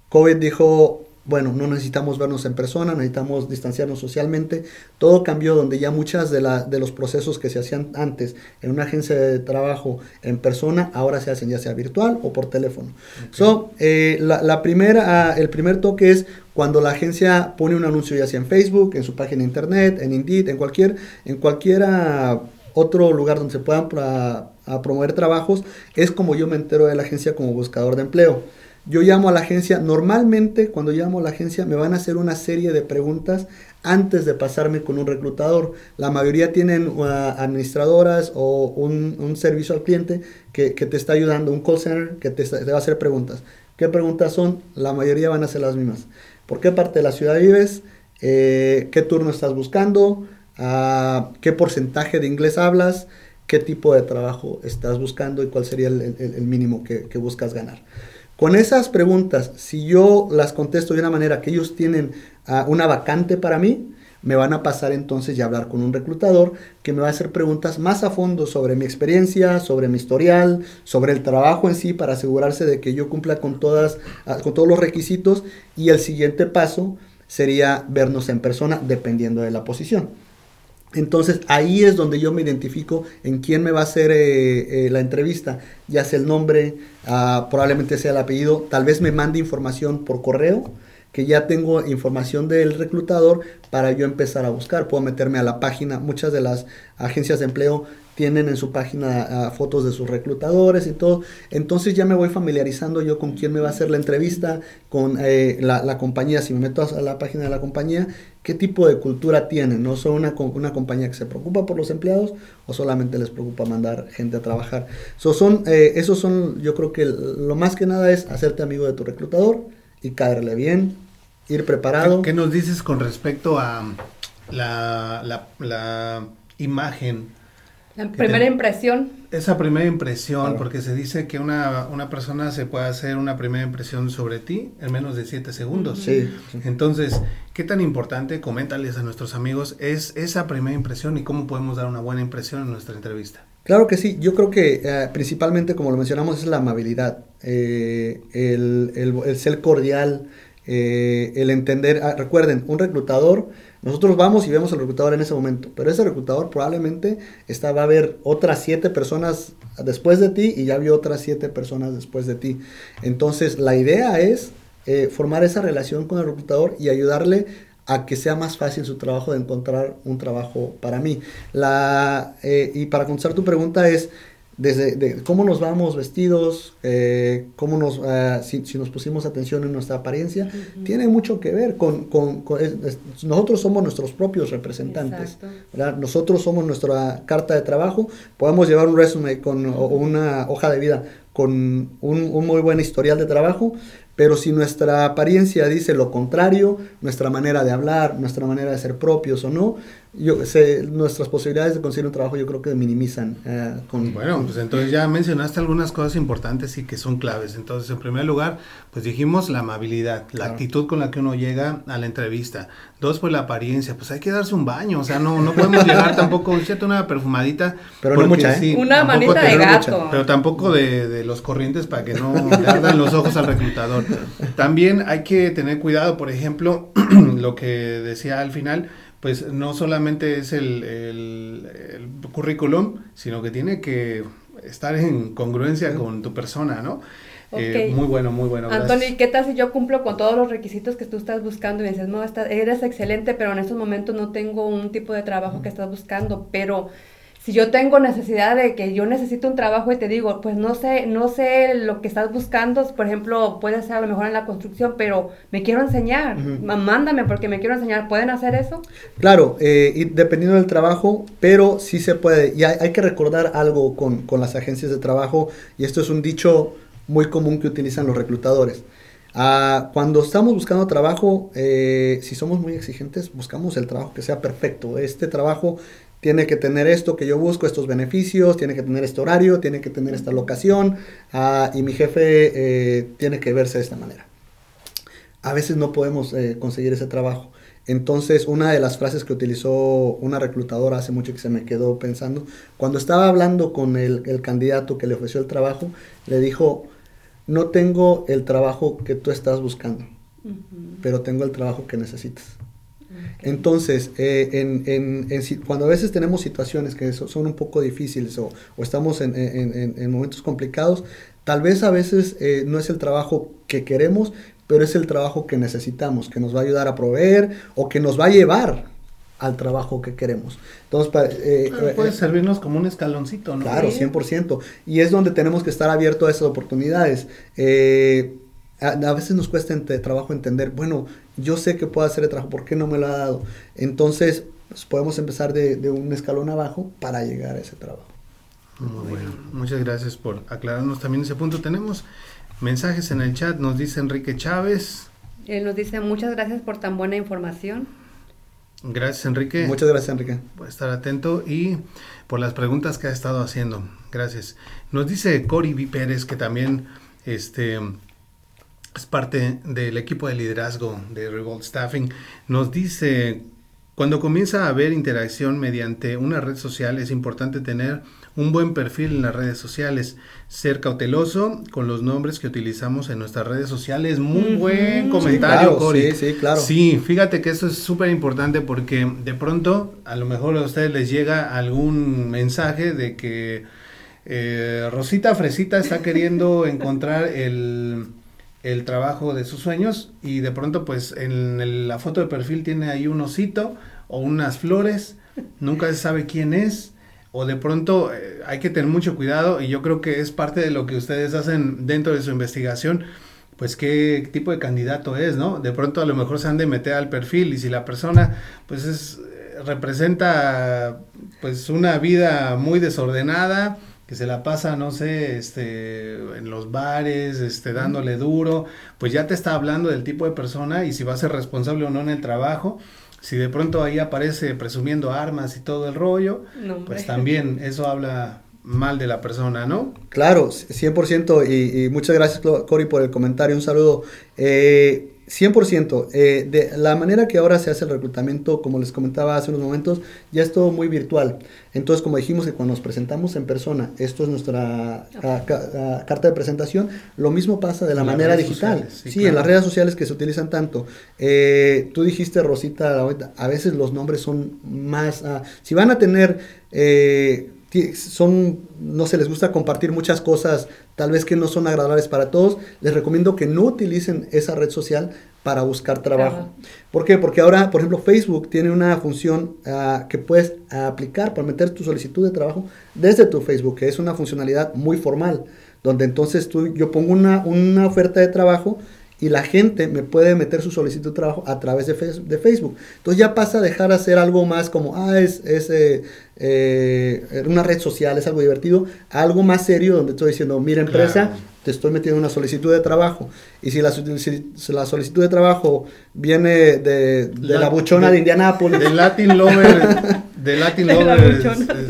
B: COVID dijo, bueno, no necesitamos vernos en persona, necesitamos distanciarnos socialmente. Todo cambió donde ya muchas de, la, de los procesos que se hacían antes en una agencia de trabajo en persona, ahora se hacen ya sea virtual o por teléfono. Okay. So, eh, la, la, primera, el primer toque es cuando la agencia pone un anuncio ya sea en Facebook, en su página de internet, en Indeed, en cualquier, en cualquiera otro lugar donde se puedan pra, a promover trabajos, es como yo me entero de la agencia como buscador de empleo. Yo llamo a la agencia, normalmente cuando llamo a la agencia me van a hacer una serie de preguntas antes de pasarme con un reclutador. La mayoría tienen uh, administradoras o un, servicio al cliente que, te está ayudando, un call center que te, te, va a hacer preguntas. ¿Qué preguntas son? La mayoría van a ser las mismas. ¿Por qué parte de la ciudad vives? Eh, ¿Qué turno estás buscando? Ah, ¿Qué porcentaje de inglés hablas? ¿Qué tipo de trabajo estás buscando y cuál sería el, mínimo que, buscas ganar? Con esas preguntas, si yo las contesto de una manera que ellos tienen ah, una vacante para mí, me van a pasar entonces ya a hablar con un reclutador que me va a hacer preguntas más a fondo sobre mi experiencia, sobre mi historial, sobre el trabajo en sí para asegurarse de que yo cumpla con, todas, ah, con todos los requisitos y el siguiente paso sería vernos en persona dependiendo de la posición. Entonces ahí es donde yo me identifico en quién me va a hacer eh, eh, la entrevista, ya sea el nombre, ah, probablemente sea el apellido, tal vez me mande información por correo, que ya tengo información del reclutador para yo empezar a buscar. Puedo meterme a la página, muchas de las agencias de empleo tienen en su página ah, fotos de sus reclutadores y todo. Entonces ya me voy familiarizando yo con quién me va a hacer la entrevista, con eh, la, compañía, si me meto a la página de la compañía, qué tipo de cultura tienen. No son una, una compañía que se preocupa por los empleados o solamente les preocupa mandar gente a trabajar. So, son, eh, esos son, yo creo que lo más que nada es hacerte amigo de tu reclutador y caerle bien, ir preparado.
A: ¿Qué, nos dices con respecto a la, la, la imagen?
C: La primera impresión.
A: Esa primera impresión, porque se dice que una, una, persona se puede hacer una primera impresión sobre ti en menos de 7 segundos.
B: Sí,
A: Entonces, ¿qué tan importante, coméntales a nuestros amigos, es esa primera impresión y cómo podemos dar una buena impresión en nuestra entrevista?
B: Claro que sí, yo creo que eh, principalmente, como lo mencionamos, es la amabilidad, eh, el, el, el, ser cordial, eh, el entender, ah, recuerden, un reclutador, nosotros vamos y vemos al reclutador en ese momento, pero ese reclutador probablemente está, va a ver otras siete personas después de ti y ya vio otras siete personas después de ti. Entonces, la idea es eh, formar esa relación con el reclutador y ayudarle a que sea más fácil su trabajo de encontrar un trabajo para mí. Eh, y para contestar tu pregunta es, desde de cómo nos vamos vestidos, eh, cómo nos, ah, si, nos pusimos atención en nuestra apariencia, tiene mucho que ver con, con, nosotros somos nuestros propios representantes, nosotros somos nuestra carta de trabajo, podemos llevar un resumen con, o una hoja de vida con un, un muy buen historial de trabajo, pero si nuestra apariencia dice lo contrario, nuestra manera de hablar, nuestra manera de ser propios o no, yo sé, nuestras posibilidades de conseguir un trabajo yo creo que minimizan. Eh, con,
A: bueno, pues entonces ya mencionaste algunas cosas importantes y que son claves. Entonces, en primer lugar, pues dijimos la amabilidad, la actitud con la que uno llega a la entrevista. Dos, pues la apariencia, pues hay que darse un baño, o sea, no, no podemos llegar tampoco, echate una perfumadita.
B: Pero no mucha, ¿eh?
C: una manita de gato.
A: pero tampoco de, de, los corrientes para que no le ardan los ojos al reclutador. También hay que tener cuidado, por ejemplo, lo que decía al final, pues no solamente es el, el, currículum, sino que tiene que estar en congruencia con tu persona, ¿no? Eh, muy bueno, muy bueno.
C: Anthony, ¿qué tal si yo cumplo con todos los requisitos que tú estás buscando y me dices, no, eres excelente, pero en estos momentos no tengo un tipo de trabajo que estás buscando, pero si yo tengo necesidad de que yo necesito un trabajo y te digo, pues no sé, no sé lo que estás buscando, por ejemplo, puede ser a lo mejor en la construcción, pero me quiero enseñar, mándame porque me quiero enseñar, ¿pueden hacer eso?
B: Claro, eh, y dependiendo del trabajo, pero sí se puede, y hay, que recordar algo con, con, las agencias de trabajo, y esto es un dicho muy común que utilizan los reclutadores. Ah, cuando estamos buscando trabajo, eh, si somos muy exigentes, buscamos el trabajo que sea perfecto. Este trabajo tiene que tener esto que yo busco, estos beneficios, tiene que tener este horario, tiene que tener esta locación, ah, y mi jefe eh, tiene que verse de esta manera. A veces no podemos eh, conseguir ese trabajo. Entonces, una de las frases que utilizó una reclutadora hace mucho que se me quedó pensando, cuando estaba hablando con el, candidato que le ofreció el trabajo, le dijo, no tengo el trabajo que tú estás buscando, pero tengo el trabajo que necesitas. Entonces, eh, en, en, cuando a veces tenemos situaciones que son un poco difíciles o, estamos en, momentos complicados, tal vez a veces eh, no es el trabajo que queremos, pero es el trabajo que necesitamos, que nos va a ayudar a proveer o que nos va a llevar al trabajo que queremos. Entonces,
A: eh, puede servirnos como un escaloncito, ¿no?
B: Claro, 100%. Y es donde tenemos que estar abiertos a esas oportunidades. A, veces nos cuesta trabajo entender, bueno, yo sé que puedo hacer el trabajo, ¿por qué no me lo ha dado? Entonces, pues, podemos empezar de, un escalón abajo para llegar a ese trabajo.
A: Muy bueno. Muchas gracias por aclararnos también ese punto. Tenemos Mensajes en el chat, nos dice Enrique Chávez.
C: Él nos dice muchas gracias por tan buena información.
A: Gracias Enrique.
B: Muchas gracias Enrique.
A: Por estar atento y por las preguntas que ha estado haciendo. Gracias. Nos dice Cori V. Pérez que también este, es parte del equipo de liderazgo de Revolt Staffing. Nos dice, cuando comienza a haber interacción mediante una red social es importante tener un buen perfil en las redes sociales, ser cauteloso con los nombres que utilizamos en nuestras redes sociales. Muy buen comentario, Cori.
B: Sí, sí, claro.
A: Sí, fíjate que eso es súper importante porque de pronto a lo mejor a ustedes les llega algún mensaje de que eh, Rosita Fresita está queriendo encontrar el, el, trabajo de sus sueños y de pronto pues en la foto de perfil tiene ahí un osito o unas flores, nunca se sabe quién es o de pronto eh, hay que tener mucho cuidado y yo creo que es parte de lo que ustedes hacen dentro de su investigación, pues qué tipo de candidato es, ¿no? De pronto a lo mejor se han de meter al perfil y si la persona pues es, representa pues una vida muy desordenada, que se la pasa, no sé, este, en los bares, este, dándole duro, pues ya te está hablando del tipo de persona y si va a ser responsable o no en el trabajo si de pronto ahí aparece presumiendo armas y todo el rollo, pues también eso habla mal de la persona, ¿no?
B: Claro, 100% y, y muchas gracias Cory por el comentario, un saludo. Eh, 100%. Eh, de la manera que ahora se hace el reclutamiento, como les comentaba hace unos momentos, ya es todo muy virtual. Entonces, como dijimos que cuando nos presentamos en persona, esto es nuestra carta de presentación, lo mismo pasa de la manera digital. sí, en las redes sociales que se utilizan tanto. Eh, tú dijiste, Rosita, a veces los nombres son más... Ah, si van a tener... Eh, son, no se les gusta compartir muchas cosas, tal vez que no son agradables para todos, les recomiendo que no utilicen esa red social para buscar trabajo. ¿Por qué? Porque ahora, por ejemplo, Facebook tiene una función ah, que puedes aplicar para meter tu solicitud de trabajo desde tu Facebook, que es una funcionalidad muy formal, donde entonces tú, yo pongo una, una oferta de trabajo y la gente me puede meter su solicitud de trabajo a través de, de Facebook. Entonces ya pasa a dejar de hacer algo más como, ah, es, es eh, eh, una red social, es algo divertido, algo más serio donde estoy diciendo, mira empresa, te estoy metiendo una solicitud de trabajo. Y si la, la solicitud de trabajo viene de, la, buchona de, Indianápolis.
A: De Latin Lover, de Latin Lover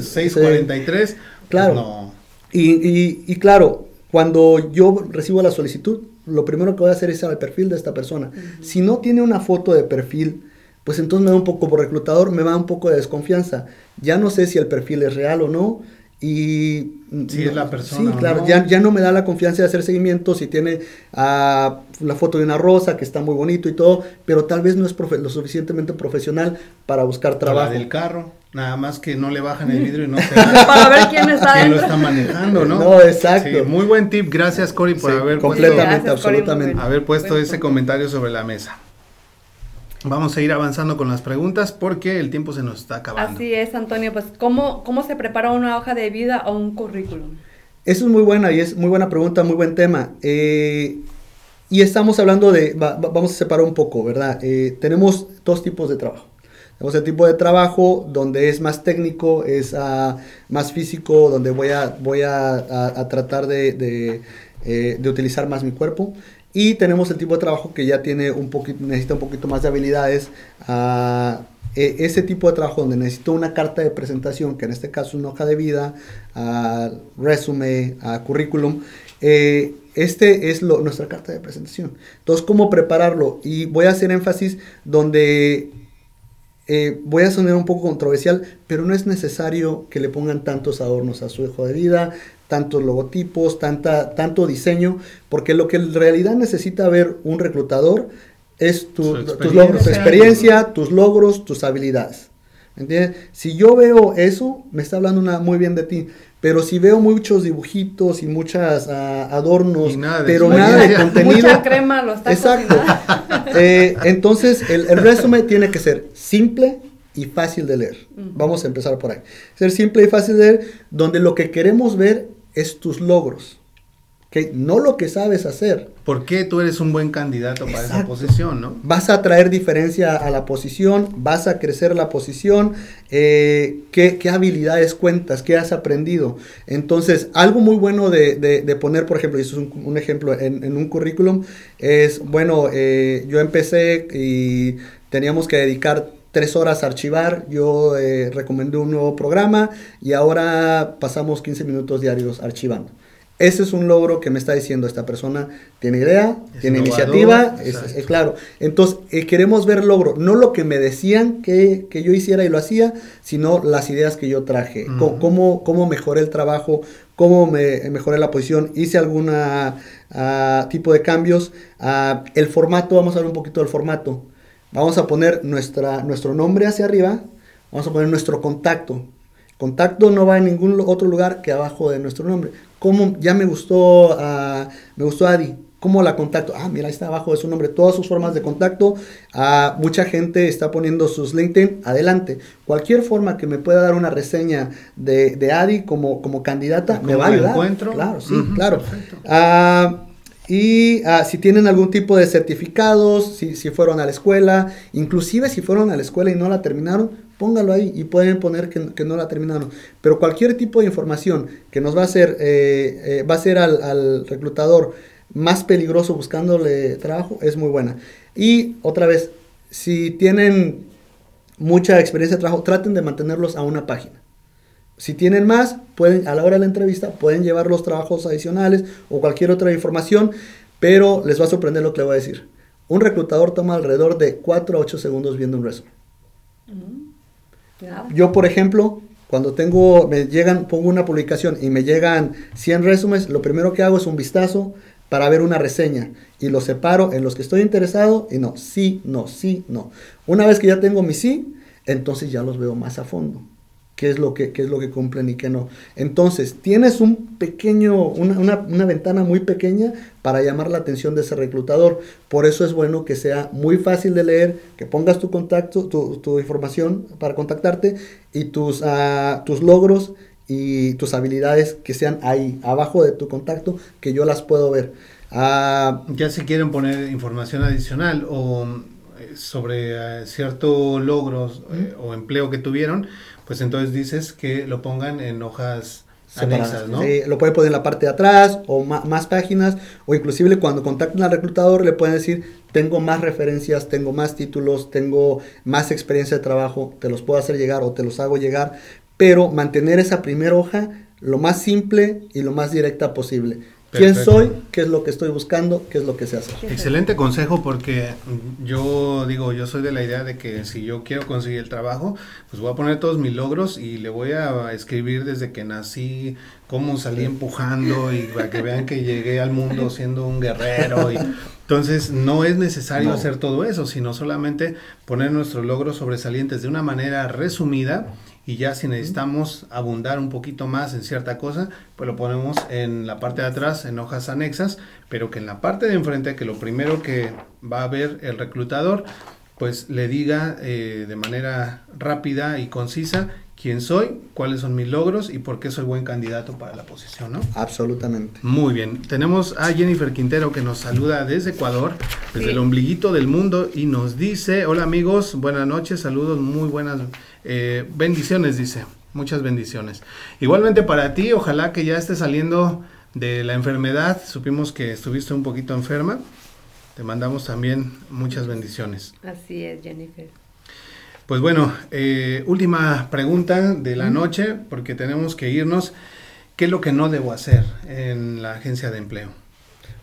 A: 643.
B: Claro. Pues no. y, y claro, cuando yo recibo la solicitud, lo primero que voy a hacer es ir al perfil de esta persona. Si no tiene una foto de perfil, pues entonces me da un poco, por reclutador, me da un poco de desconfianza. Ya no sé si el perfil es real o no. Y
A: si es la persona.
B: Sí, claro, Ya, ya no me da la confianza de hacer seguimiento si tiene uh, la foto de una rosa que está muy bonito y todo, pero tal vez no es lo suficientemente profesional para buscar trabajo.
A: del carro, nada más que no le bajan el vidrio y no se
C: Para ver quién está
A: quién lo está manejando, ¿no?
B: No, exacto.
A: muy buen tip, gracias Cory por haber
B: completamente, absolutamente.
A: haber puesto ese comentario sobre la mesa. Vamos a ir avanzando con las preguntas porque el tiempo se nos está acabando.
C: Así es, Antonio. Pues, ¿cómo, cómo se prepara una hoja de vida o un currículum?
B: Eso es muy buena y es muy buena pregunta, muy buen tema. Eh, y estamos hablando de, vamos a separar un poco, ¿verdad? Eh, tenemos dos tipos de trabajo. Tenemos el tipo de trabajo donde es más técnico, es uh, más físico, donde voy a, voy a, tratar eh, de, utilizar más mi cuerpo. Y tenemos el tipo de trabajo que ya tiene un poquito, necesita un poquito más de habilidades. Uh, ese tipo de trabajo donde necesito una carta de presentación, que en este caso es una hoja de vida, uh, resume, currículum, eh, este es nuestra carta de presentación. Entonces, ¿cómo prepararlo? Y voy a hacer énfasis donde eh, voy a sonar un poco controversial, pero no es necesario que le pongan tantos adornos a su hijo de vida, tantos logotipos, tanta, tanto diseño, porque lo que en realidad necesita ver un reclutador es tu, tus logros, tu experiencia, tus logros, tus habilidades. ¿Entiendes? Si yo veo eso, me está hablando una, muy bien de ti. Pero si veo muchos dibujitos y muchos ah, adornos, pero nada de contenido.
C: Mucha crema lo está
B: Exacto. Eh, entonces, el, el resumen tiene que ser simple, y fácil de leer. Vamos a empezar por ahí. Ser simple y fácil de leer, donde lo que queremos ver es tus logros. No lo que sabes hacer.
A: ¿Por qué tú eres un buen candidato para esa posición, no?
B: Vas a traer diferencia a la posición, vas a crecer la posición, eh, ¿qué, habilidades cuentas, qué has aprendido. Entonces, algo muy bueno de, poner, por ejemplo, y eso es un, ejemplo en, un currículum, es, bueno, eh, yo empecé y teníamos que dedicar tres horas a archivar, yo eh, recomendé un nuevo programa y ahora pasamos 15 minutos diarios archivando. Ese es un logro que me está diciendo esta persona, tiene idea, tiene iniciativa, es, claro. Entonces, eh, queremos ver logro, no lo que me decían que, yo hiciera y lo hacía, sino las ideas que yo traje, cómo, cómo, mejoré el trabajo, cómo me, mejoré la posición, hice algún ah, tipo de cambios. Ah, el formato, vamos a ver un poquito del formato. Vamos a poner nuestra, nuestro nombre hacia arriba, vamos a poner nuestro contacto. Contacto no va en ningún otro lugar que abajo de nuestro nombre cómo ya me gustó, uh, me gustó Adi, cómo la contacto. Ah, mira, ahí está abajo de su nombre, todas sus formas de contacto. Uh, mucha gente está poniendo sus LinkedIn adelante. Cualquier forma que me pueda dar una reseña de, de Adi como, como candidata me va a ayudar.
A: encuentro?
B: Claro, sí, claro. Uh, y si tienen algún tipo de certificados, si, si, fueron a la escuela, inclusive si fueron a la escuela y no la terminaron, póngalo ahí y pueden poner que, no la terminaron. Pero cualquier tipo de información que nos va a hacer, eh, eh, va a ser al, reclutador más peligroso buscándole trabajo, es muy buena. Y otra vez, si tienen mucha experiencia de trabajo, traten de mantenerlos a una página. Si tienen más, pueden, a la hora de la entrevista, pueden llevar los trabajos adicionales o cualquier otra información, pero les va a sorprender lo que le voy a decir. Un reclutador toma alrededor de 4 a 8 segundos viendo un resumen. Yo, por ejemplo, cuando tengo, me llegan, pongo una publicación y me llegan 100 resúmenes, lo primero que hago es un vistazo para ver una reseña y los separo en los que estoy interesado y no, sí, no, sí, no. Una vez que ya tengo mi sí, entonces ya los veo más a fondo qué es lo que, es lo que cumplen y qué no. Entonces, tienes un pequeño, una, ventana muy pequeña para llamar la atención de ese reclutador. Por eso es bueno que sea muy fácil de leer, que pongas tu contacto, tu, información para contactarte y tus, uh, tus logros y tus habilidades que sean ahí, abajo de tu contacto, que yo las puedo ver.
A: Uh, ya si quieren poner información adicional o eh, sobre uh, ciertos logros eh, o empleo que tuvieron, pues entonces dices que lo pongan en hojas anexas, ¿no?
B: Sí, lo pueden poner en la parte de atrás o más páginas o inclusive cuando contacten al reclutador le pueden decir tengo más referencias, tengo más títulos, tengo más experiencia de trabajo, te los puedo hacer llegar o te los hago llegar, pero mantener esa primera hoja lo más simple y lo más directa posible. ¿Quién soy? ¿Qué es lo que estoy buscando? ¿Qué es lo que se hace?
A: Excelente consejo porque yo digo, yo soy de la idea de que si yo quiero conseguir el trabajo, pues voy a poner todos mis logros y le voy a escribir desde que nací, cómo salí empujando y para que vean que llegué al mundo siendo un guerrero. Y, entonces no es necesario hacer todo eso, sino solamente poner nuestros logros sobresalientes de una manera resumida y ya si necesitamos abundar un poquito más en cierta cosa, pues lo ponemos en la parte de atrás, en hojas anexas, pero que en la parte de enfrente, que lo primero que va a ver el reclutador, pues le diga eh, de manera rápida y concisa quién soy, cuáles son mis logros y por qué soy buen candidato para la posición, ¿no?
B: Absolutamente.
A: Muy bien. Tenemos a Jennifer Quintero que nos saluda desde Ecuador, desde el ombliguito del mundo y nos dice, hola amigos, buenas noches, saludos, muy buenas eh, bendiciones, dice. Muchas bendiciones. Igualmente para ti, ojalá que ya estés saliendo de la enfermedad. Supimos que estuviste un poquito enferma. Te mandamos también muchas bendiciones.
C: Así es, Jennifer.
A: Pues bueno, eh, última pregunta de la noche, porque tenemos que irnos. ¿Qué es lo que no debo hacer en la agencia de empleo?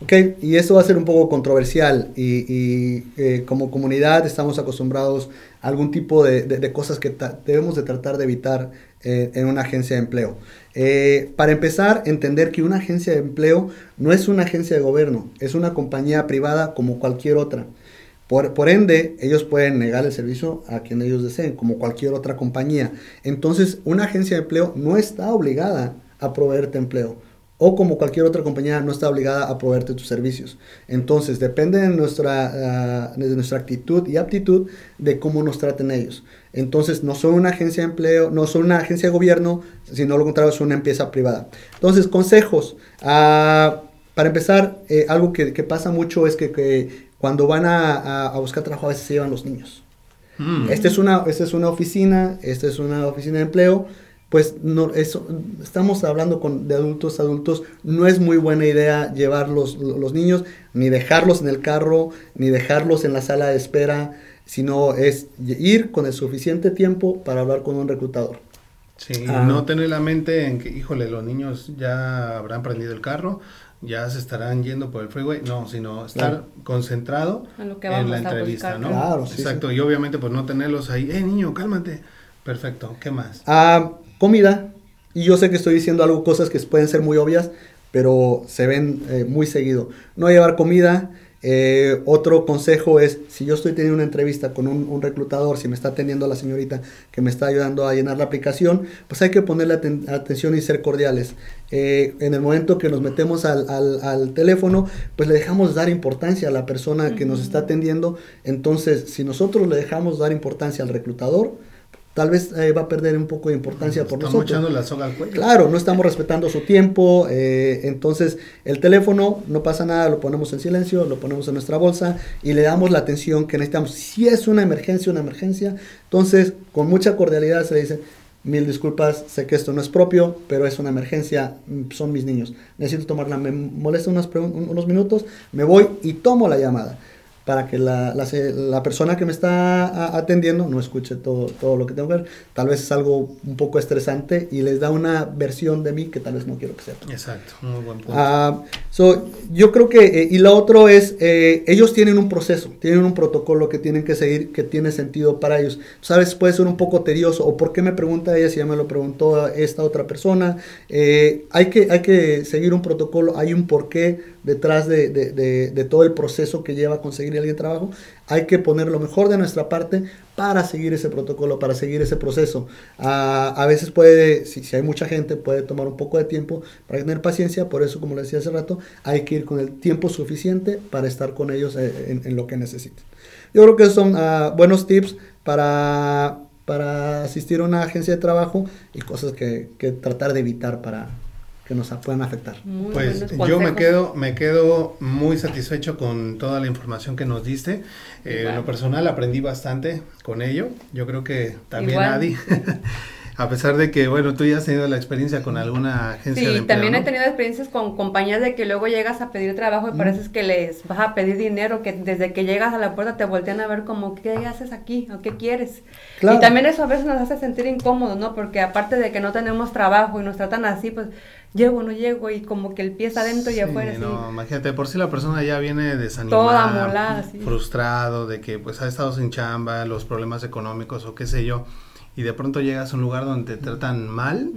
B: Ok, y esto va a ser un poco controversial y, eh, como comunidad estamos acostumbrados a algún tipo de, cosas que debemos de tratar de evitar eh, en una agencia de empleo. Eh, para empezar, entender que una agencia de empleo no es una agencia de gobierno, es una compañía privada como cualquier otra. Por, por, ende, ellos pueden negar el servicio a quien ellos deseen, como cualquier otra compañía. Entonces, una agencia de empleo no está obligada a proveerte empleo o como cualquier otra compañía no está obligada a proveerte tus servicios. Entonces, depende de nuestra, ah, de nuestra actitud y aptitud de cómo nos traten ellos. Entonces, no son una agencia de empleo, no son una agencia de gobierno, sino lo contrario, son una empresa privada. Entonces, consejos. Uh, para empezar, eh, algo que, que pasa mucho es que, que cuando van a, a- a buscar trabajo a veces se llevan los niños.
A: Mm.
B: Esta es una, esta es una oficina, esta es una oficina de empleo, pues no, eso, estamos hablando con, de adultos, adultos, no es muy buena idea llevar los, los niños, ni dejarlos en el carro, ni dejarlos en la sala de espera, sino es ir con el suficiente tiempo para hablar con un reclutador.
A: Sí,
B: Ah.
A: no tener la mente en que, híjole, los niños ya habrán prendido el carro, ya se estarán yendo por el freeway, no, sino estar
B: Claro.
A: concentrado
C: En lo que
A: en
C: vamos
A: la
C: a
A: entrevista,
C: buscar,
A: ¿no?
B: Claro, sí,
A: Exacto, y obviamente pues no tenerlos ahí, eh, niño, cálmate. Perfecto, ¿qué más?
B: Ah, comida, y yo sé que estoy diciendo algo, cosas que pueden ser muy obvias, pero se ven eh, muy seguido. No llevar comida. eh, otro consejo es, si yo estoy teniendo una entrevista con un, un reclutador, si me está atendiendo la señorita que me está ayudando a llenar la aplicación, pues hay que ponerle aten- atención y ser cordiales. Eh, en el momento que nos metemos al, al- al teléfono, pues le dejamos dar importancia a la persona que nos está atendiendo. Entonces, si nosotros le dejamos dar importancia al reclutador, tal vez eh, va a perder un poco de importancia por
A: Estamos
B: nosotros.
A: echando la soga al cuello.
B: Claro, no estamos respetando su tiempo, eh, entonces el teléfono no pasa nada, lo ponemos en silencio, lo ponemos en nuestra bolsa y le damos la atención que necesitamos. Si es una emergencia, una emergencia, entonces con mucha cordialidad se le dice, mil disculpas, sé que esto no es propio, pero es una emergencia, mm, son mis niños, necesito tomarla, me molesta unos, unos minutos, me voy y tomo la llamada para que la, la la persona que me está atendiendo no escuche todo, todo lo que tengo que ver. Tal vez es algo un poco estresante y les da una versión de mí que tal vez no quiero que sepan.
A: Exacto, muy buen punto.
B: Ah, so, yo creo que, eh, y lo otro es, eh, ellos tienen un proceso, tienen un protocolo que tienen que seguir, que tiene sentido para ellos. Sabes, puede ser un poco tedioso, o por qué me pregunta ella si ya me lo preguntó esta otra persona. Eh, hay, que, hay que seguir un protocolo, hay un porqué detrás de, de- de- todo el proceso que lleva a conseguir alguien trabajo. Hay que poner lo mejor de nuestra parte para seguir ese protocolo, para seguir ese proceso. A veces puede, si, si hay mucha gente, puede tomar un poco de tiempo para tener paciencia. Por eso, como le decía hace rato, hay que ir con el tiempo suficiente para estar con ellos eh, en, lo que necesiten. Yo creo que son ah, buenos tips para, para asistir a una agencia de trabajo y cosas que, que tratar de evitar para que nos puedan afectar.
C: Muy
A: Pues yo me quedo, me quedo muy satisfecho con toda la información que nos diste. Eh, En lo personal aprendí bastante con ello. Yo creo que también
C: Igual.
A: Adi. A pesar de que, bueno, tú ya has tenido la experiencia con alguna agencia de
C: Sí,
A: empleo,
C: también
A: ¿no?
C: he tenido experiencias con compañías de que luego llegas a pedir trabajo y pareces que les vas a pedir dinero, que desde que llegas a la puerta te voltean a ver como, ¿qué haces aquí? ¿O qué quieres?
B: Claro.
C: Y también eso a veces nos hace sentir incómodos, ¿no? Porque aparte de que no tenemos trabajo y nos tratan así, pues llego o no llego y como que el pie está adentro y afuera. así.
A: no, imagínate, por si la persona ya viene desanimada,
C: Toda molada, sí.
A: frustrado, de que pues ha estado sin chamba, los problemas económicos o qué sé yo, y de pronto llegas a un lugar donde te tratan mal,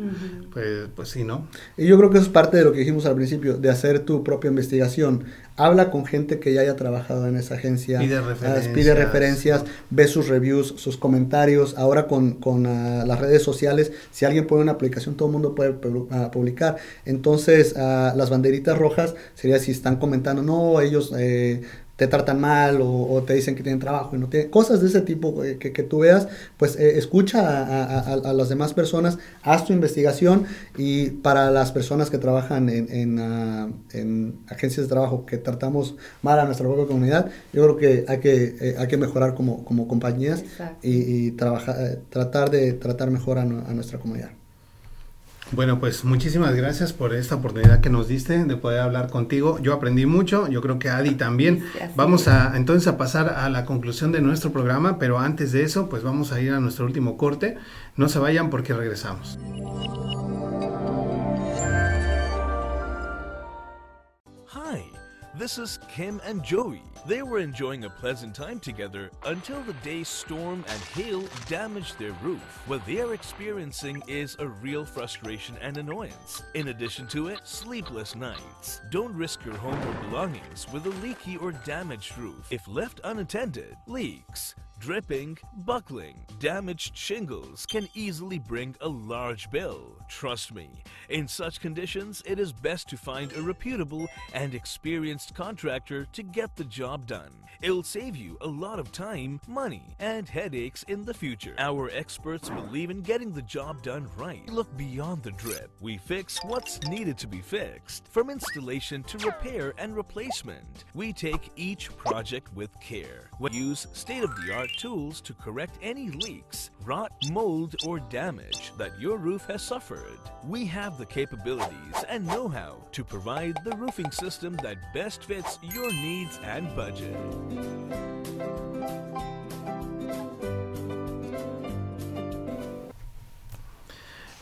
A: pues, pues sí, ¿no?
B: Y yo creo que eso es parte de lo que dijimos al principio, de hacer tu propia investigación. Habla con gente que ya haya trabajado en esa agencia.
A: Pide
B: ah,
A: referencias.
B: pide referencias, ve sus reviews, sus comentarios. Ahora con, con ah, las redes sociales, si alguien pone una aplicación, todo el mundo puede pu- ah, publicar. Entonces, las banderitas rojas sería si están comentando, no, ellos... eh, te tratan mal o, o te dicen que tienen trabajo y no tienen cosas de ese tipo eh, que, que tú veas pues eh, escucha a, a- a- a las demás personas haz tu investigación y para las personas que trabajan en, en, ah, en agencias de trabajo que tratamos mal a nuestra propia comunidad yo creo que hay que eh, hay que mejorar como, como compañías
C: Exacto.
B: y, y trabajar tratar de tratar mejor a, a nuestra comunidad
A: Bueno, pues muchísimas gracias por esta oportunidad que nos diste de poder hablar contigo. Yo aprendí mucho, yo creo que Adi también. Vamos a entonces a pasar a la conclusión de nuestro programa, pero antes de eso, pues vamos a ir a nuestro último corte. No se vayan porque regresamos.
D: This is Kim and Joey. They were enjoying a pleasant time together until the day's storm and hail damaged their roof. What they are experiencing is a real frustration and annoyance. In addition to it, sleepless nights. Don't risk your home or belongings with a leaky or damaged roof. If left unattended, leaks, dripping, buckling, damaged shingles can easily bring a large bill. Trust me, in such conditions, it is best to find a reputable and experienced contractor to get the job done. It'll save you a lot of time, money, and headaches in the future. Our experts believe in getting the job done right. We look beyond the drip. We fix what's needed to be fixed. From installation to repair and replacement, we take each project with care. We use state-of-the-art tools to correct any leaks, rot, mold, or damage that your roof has suffered. We have the capabilities and know-how to provide the roofing system that best fits your needs and budget.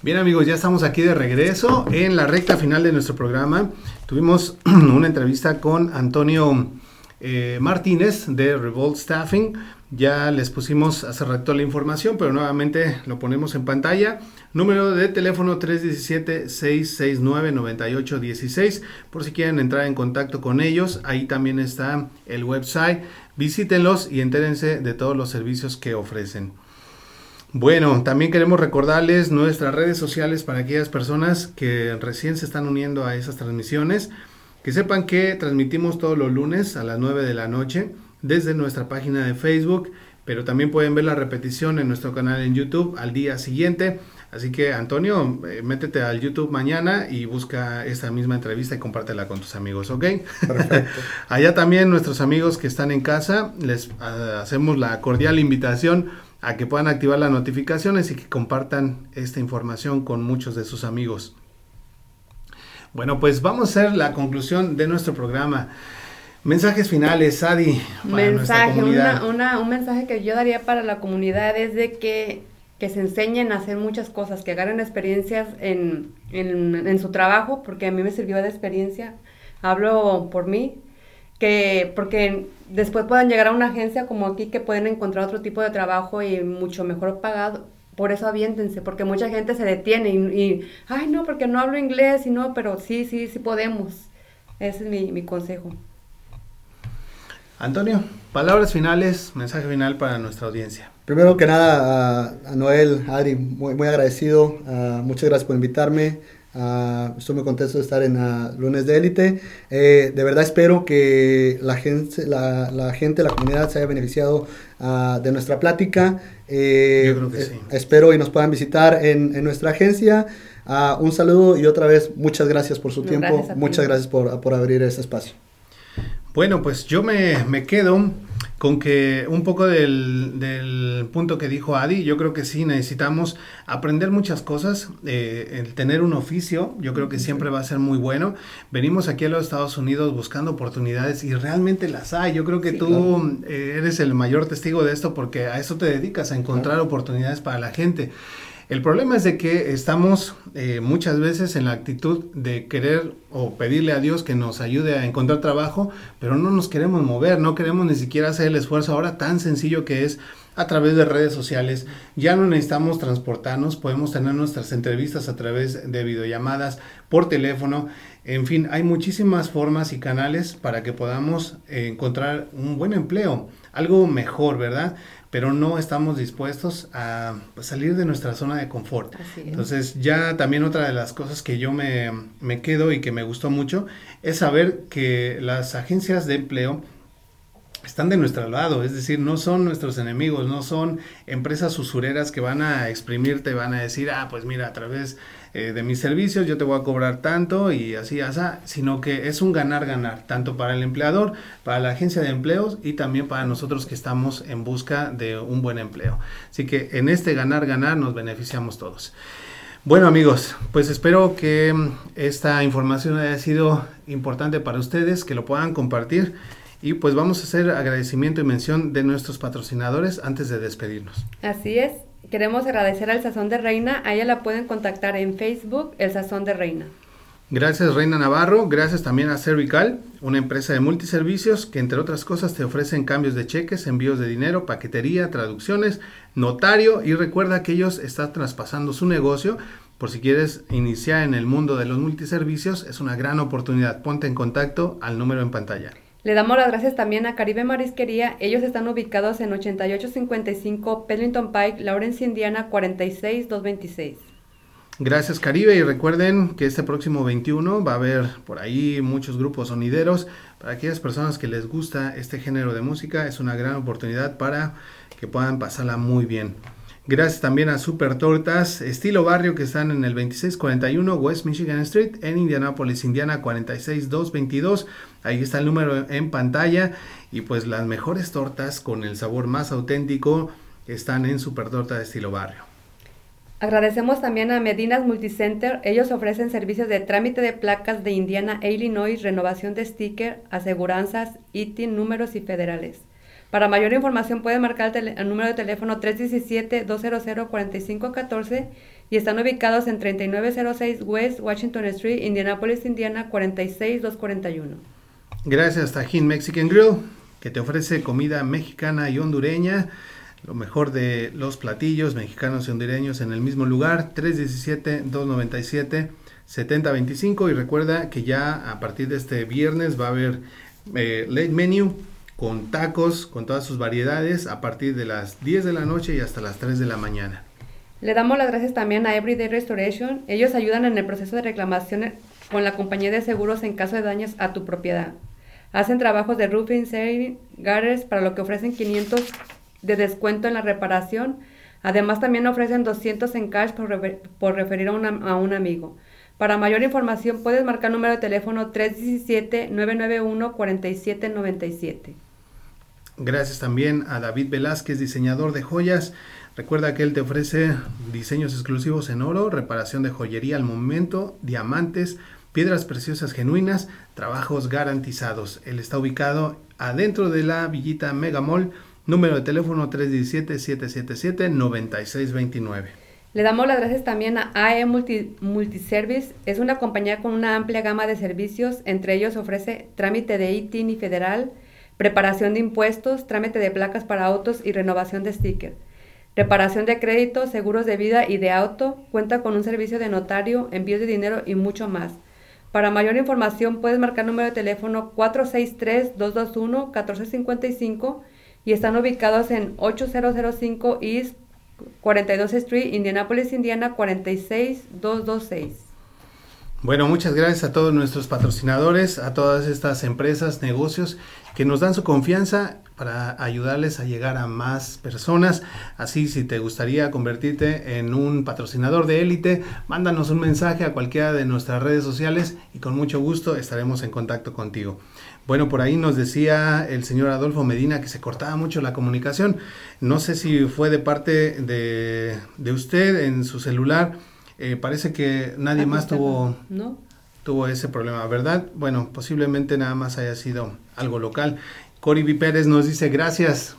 A: Bien amigos, ya estamos aquí de regreso en la recta final de nuestro programa. Tuvimos una entrevista con Antonio eh, Martínez de Revolt Staffing. Ya les pusimos hace rato la información, pero nuevamente lo ponemos en pantalla. Número de teléfono 317-669-9816 por si quieren entrar en contacto con ellos. Ahí también está el website. Visítenlos y entérense de todos los servicios que ofrecen. Bueno, también queremos recordarles nuestras redes sociales para aquellas personas que recién se están uniendo a esas transmisiones. Que sepan que transmitimos todos los lunes a las 9 de la noche desde nuestra página de Facebook, pero también pueden ver la repetición en nuestro canal en YouTube al día siguiente. Así que Antonio, eh, métete al YouTube mañana y busca esta misma entrevista y compártela con tus amigos, ¿ok? Perfecto. Allá también nuestros amigos que están en casa, les uh, hacemos la cordial invitación a que puedan activar las notificaciones y que compartan esta información con muchos de sus amigos. Bueno, pues vamos a hacer la conclusión de nuestro programa. Mensajes finales, Adi.
C: Mensaje, una, un mensaje que yo daría para la comunidad es de que, que se enseñen a hacer muchas cosas, que agarren experiencias en, en, en, su trabajo, porque a mí me sirvió de experiencia. Hablo por mí, que porque después puedan llegar a una agencia como aquí que pueden encontrar otro tipo de trabajo y mucho mejor pagado. Por eso aviéntense, porque mucha gente se detiene y, ay no, porque no hablo inglés y no, pero sí, sí, sí podemos. Ese es mi, mi consejo.
A: Antonio, palabras finales, mensaje final para nuestra audiencia.
B: Primero que nada, a, Noel, Adri, muy, muy agradecido. Uh, muchas gracias por invitarme. Uh, estoy muy contento de estar en uh, Lunes de Élite. Eh, de verdad espero que la gente, la, la, gente, la comunidad se haya beneficiado uh, de nuestra plática. Eh,
A: Yo creo que sí.
B: Espero y nos puedan visitar en, en nuestra agencia. un saludo y otra vez muchas gracias por su no, tiempo. Gracias muchas gracias por, por abrir este espacio.
A: Bueno, pues yo me, me quedo con que un poco del, del, punto que dijo Adi, yo creo que sí necesitamos aprender muchas cosas, eh, el tener un oficio, yo creo que siempre va a ser muy bueno. Venimos aquí a los Estados Unidos buscando oportunidades y realmente las hay. Yo creo que sí, tú claro. eh, eres el mayor testigo de esto porque a eso te dedicas, a encontrar claro. oportunidades para la gente. El problema es de que estamos eh, muchas veces en la actitud de querer o pedirle a Dios que nos ayude a encontrar trabajo, pero no nos queremos mover, no queremos ni siquiera hacer el esfuerzo ahora tan sencillo que es a través de redes sociales. Ya no necesitamos transportarnos, podemos tener nuestras entrevistas a través de videollamadas, por teléfono. En fin, hay muchísimas formas y canales para que podamos encontrar un buen empleo, algo mejor, ¿verdad? Pero no estamos dispuestos a salir de nuestra zona de confort. Entonces ya también otra de las cosas que yo me, me, quedo y que me gustó mucho es saber que las agencias de empleo están de nuestro lado, es decir, no son nuestros enemigos, no son empresas usureras que van a exprimirte, van a decir, ah, pues mira, a través eh, de mis servicios yo te voy a cobrar tanto y así, así, sino que es un ganar-ganar, tanto para el empleador, para la agencia de empleos y también para nosotros que estamos en busca de un buen empleo. Así que en este ganar-ganar nos beneficiamos todos. Bueno amigos, pues espero que esta información haya sido importante para ustedes, que lo puedan compartir. Y pues vamos a hacer agradecimiento y mención de nuestros patrocinadores antes de despedirnos.
C: Así es. Queremos agradecer al Sazón de Reina. A ella la pueden contactar en Facebook, El Sazón de Reina.
A: Gracias Reina Navarro, gracias también a Cervical, una empresa de multiservicios que entre otras cosas te ofrecen cambios de cheques, envíos de dinero, paquetería, traducciones, notario y recuerda que ellos están traspasando su negocio. Por si quieres iniciar en el mundo de los multiservicios, es una gran oportunidad. Ponte en contacto al número en pantalla.
C: Le damos las gracias también a Caribe Marisquería. Ellos están ubicados en 8855 Pedlington Pike, Lawrence, Indiana 46226.
A: Gracias Caribe y recuerden que este próximo 21 va a haber por ahí muchos grupos sonideros. Para aquellas personas que les gusta este género de música es una gran oportunidad para que puedan pasarla muy bien. Gracias también a Super Tortas Estilo Barrio que están en el 2641 West Michigan Street en Indianapolis, Indiana 46222. Ahí está el número en pantalla y pues las mejores tortas con el sabor más auténtico están en Super Tortas Estilo Barrio.
C: Agradecemos también a Medinas Multicenter. Ellos ofrecen servicios de trámite de placas de Indiana e Illinois, renovación de sticker, aseguranzas, ITIN, números y federales. Para mayor información pueden marcar el, número de teléfono 317-200-4514 y están ubicados en 3906 West Washington Street, Indianapolis, Indiana 46241.
A: Gracias Tajín Mexican Grill, que te ofrece comida mexicana y hondureña, lo mejor de los platillos mexicanos y hondureños en el mismo lugar, 317-297-7025 y recuerda que ya a partir de este viernes va a haber eh, late menu con tacos, con todas sus variedades, a partir de las 10 de la noche y hasta las 3 de la mañana.
C: Le damos las gracias también a Everyday Restoration. Ellos ayudan en el proceso de reclamación con la compañía de seguros en caso de daños a tu propiedad. Hacen trabajos de roofing, setting, gutters, para lo que ofrecen 500 de descuento en la reparación. Además, también ofrecen 200 en cash por, referir a, a un amigo. Para mayor información, puedes marcar número de teléfono 317-991-4797.
A: Gracias también a David Velázquez, diseñador de joyas. Recuerda que él te ofrece diseños exclusivos en oro, reparación de joyería al momento, diamantes, piedras preciosas genuinas, trabajos garantizados. Él está ubicado adentro de la Villita Megamall, número de teléfono 317-777-9629.
C: Le damos las gracias también a AE Multiservice. Es una compañía con una amplia gama de servicios. Entre ellos ofrece trámite de ITIN y federal, preparación de impuestos, trámite de placas para autos y renovación de sticker. Reparación de crédito, seguros de vida y de auto. Cuenta con un servicio de notario, envíos de dinero y mucho más. Para mayor información puedes marcar número de teléfono 463-221-1455 y están ubicados en 8005 East 42 Street, Indianapolis, Indiana 46226.
A: Bueno, muchas gracias a todos nuestros patrocinadores, a todas estas empresas, negocios que nos dan su confianza para ayudarles a llegar a más personas. Así, si te gustaría convertirte en un patrocinador de élite, mándanos un mensaje a cualquiera de nuestras redes sociales y con mucho gusto estaremos en contacto contigo. Bueno, por ahí nos decía el señor Adolfo Medina que se cortaba mucho la comunicación. No sé si fue de parte de, de usted en su celular eh, parece que nadie más tuvo, tuvo ese problema, ¿verdad? Bueno, posiblemente nada más haya sido algo local. Cori. Pérez nos dice gracias,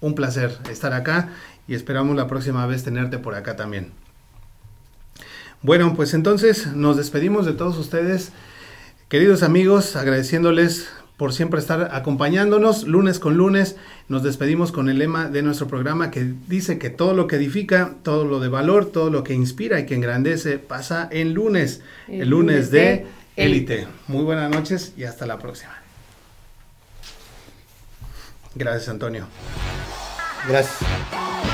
A: un placer estar acá y esperamos la próxima vez tenerte por acá también. Bueno, pues entonces nos despedimos de todos ustedes, queridos amigos, agradeciéndoles por siempre estar acompañándonos lunes con lunes. Nos despedimos con el lema de nuestro programa que dice que todo lo que edifica, todo lo de valor, todo lo que inspira y que engrandece pasa en lunes, el, lunes, de élite. Muy buenas noches y hasta la próxima. Gracias Antonio.
B: Gracias.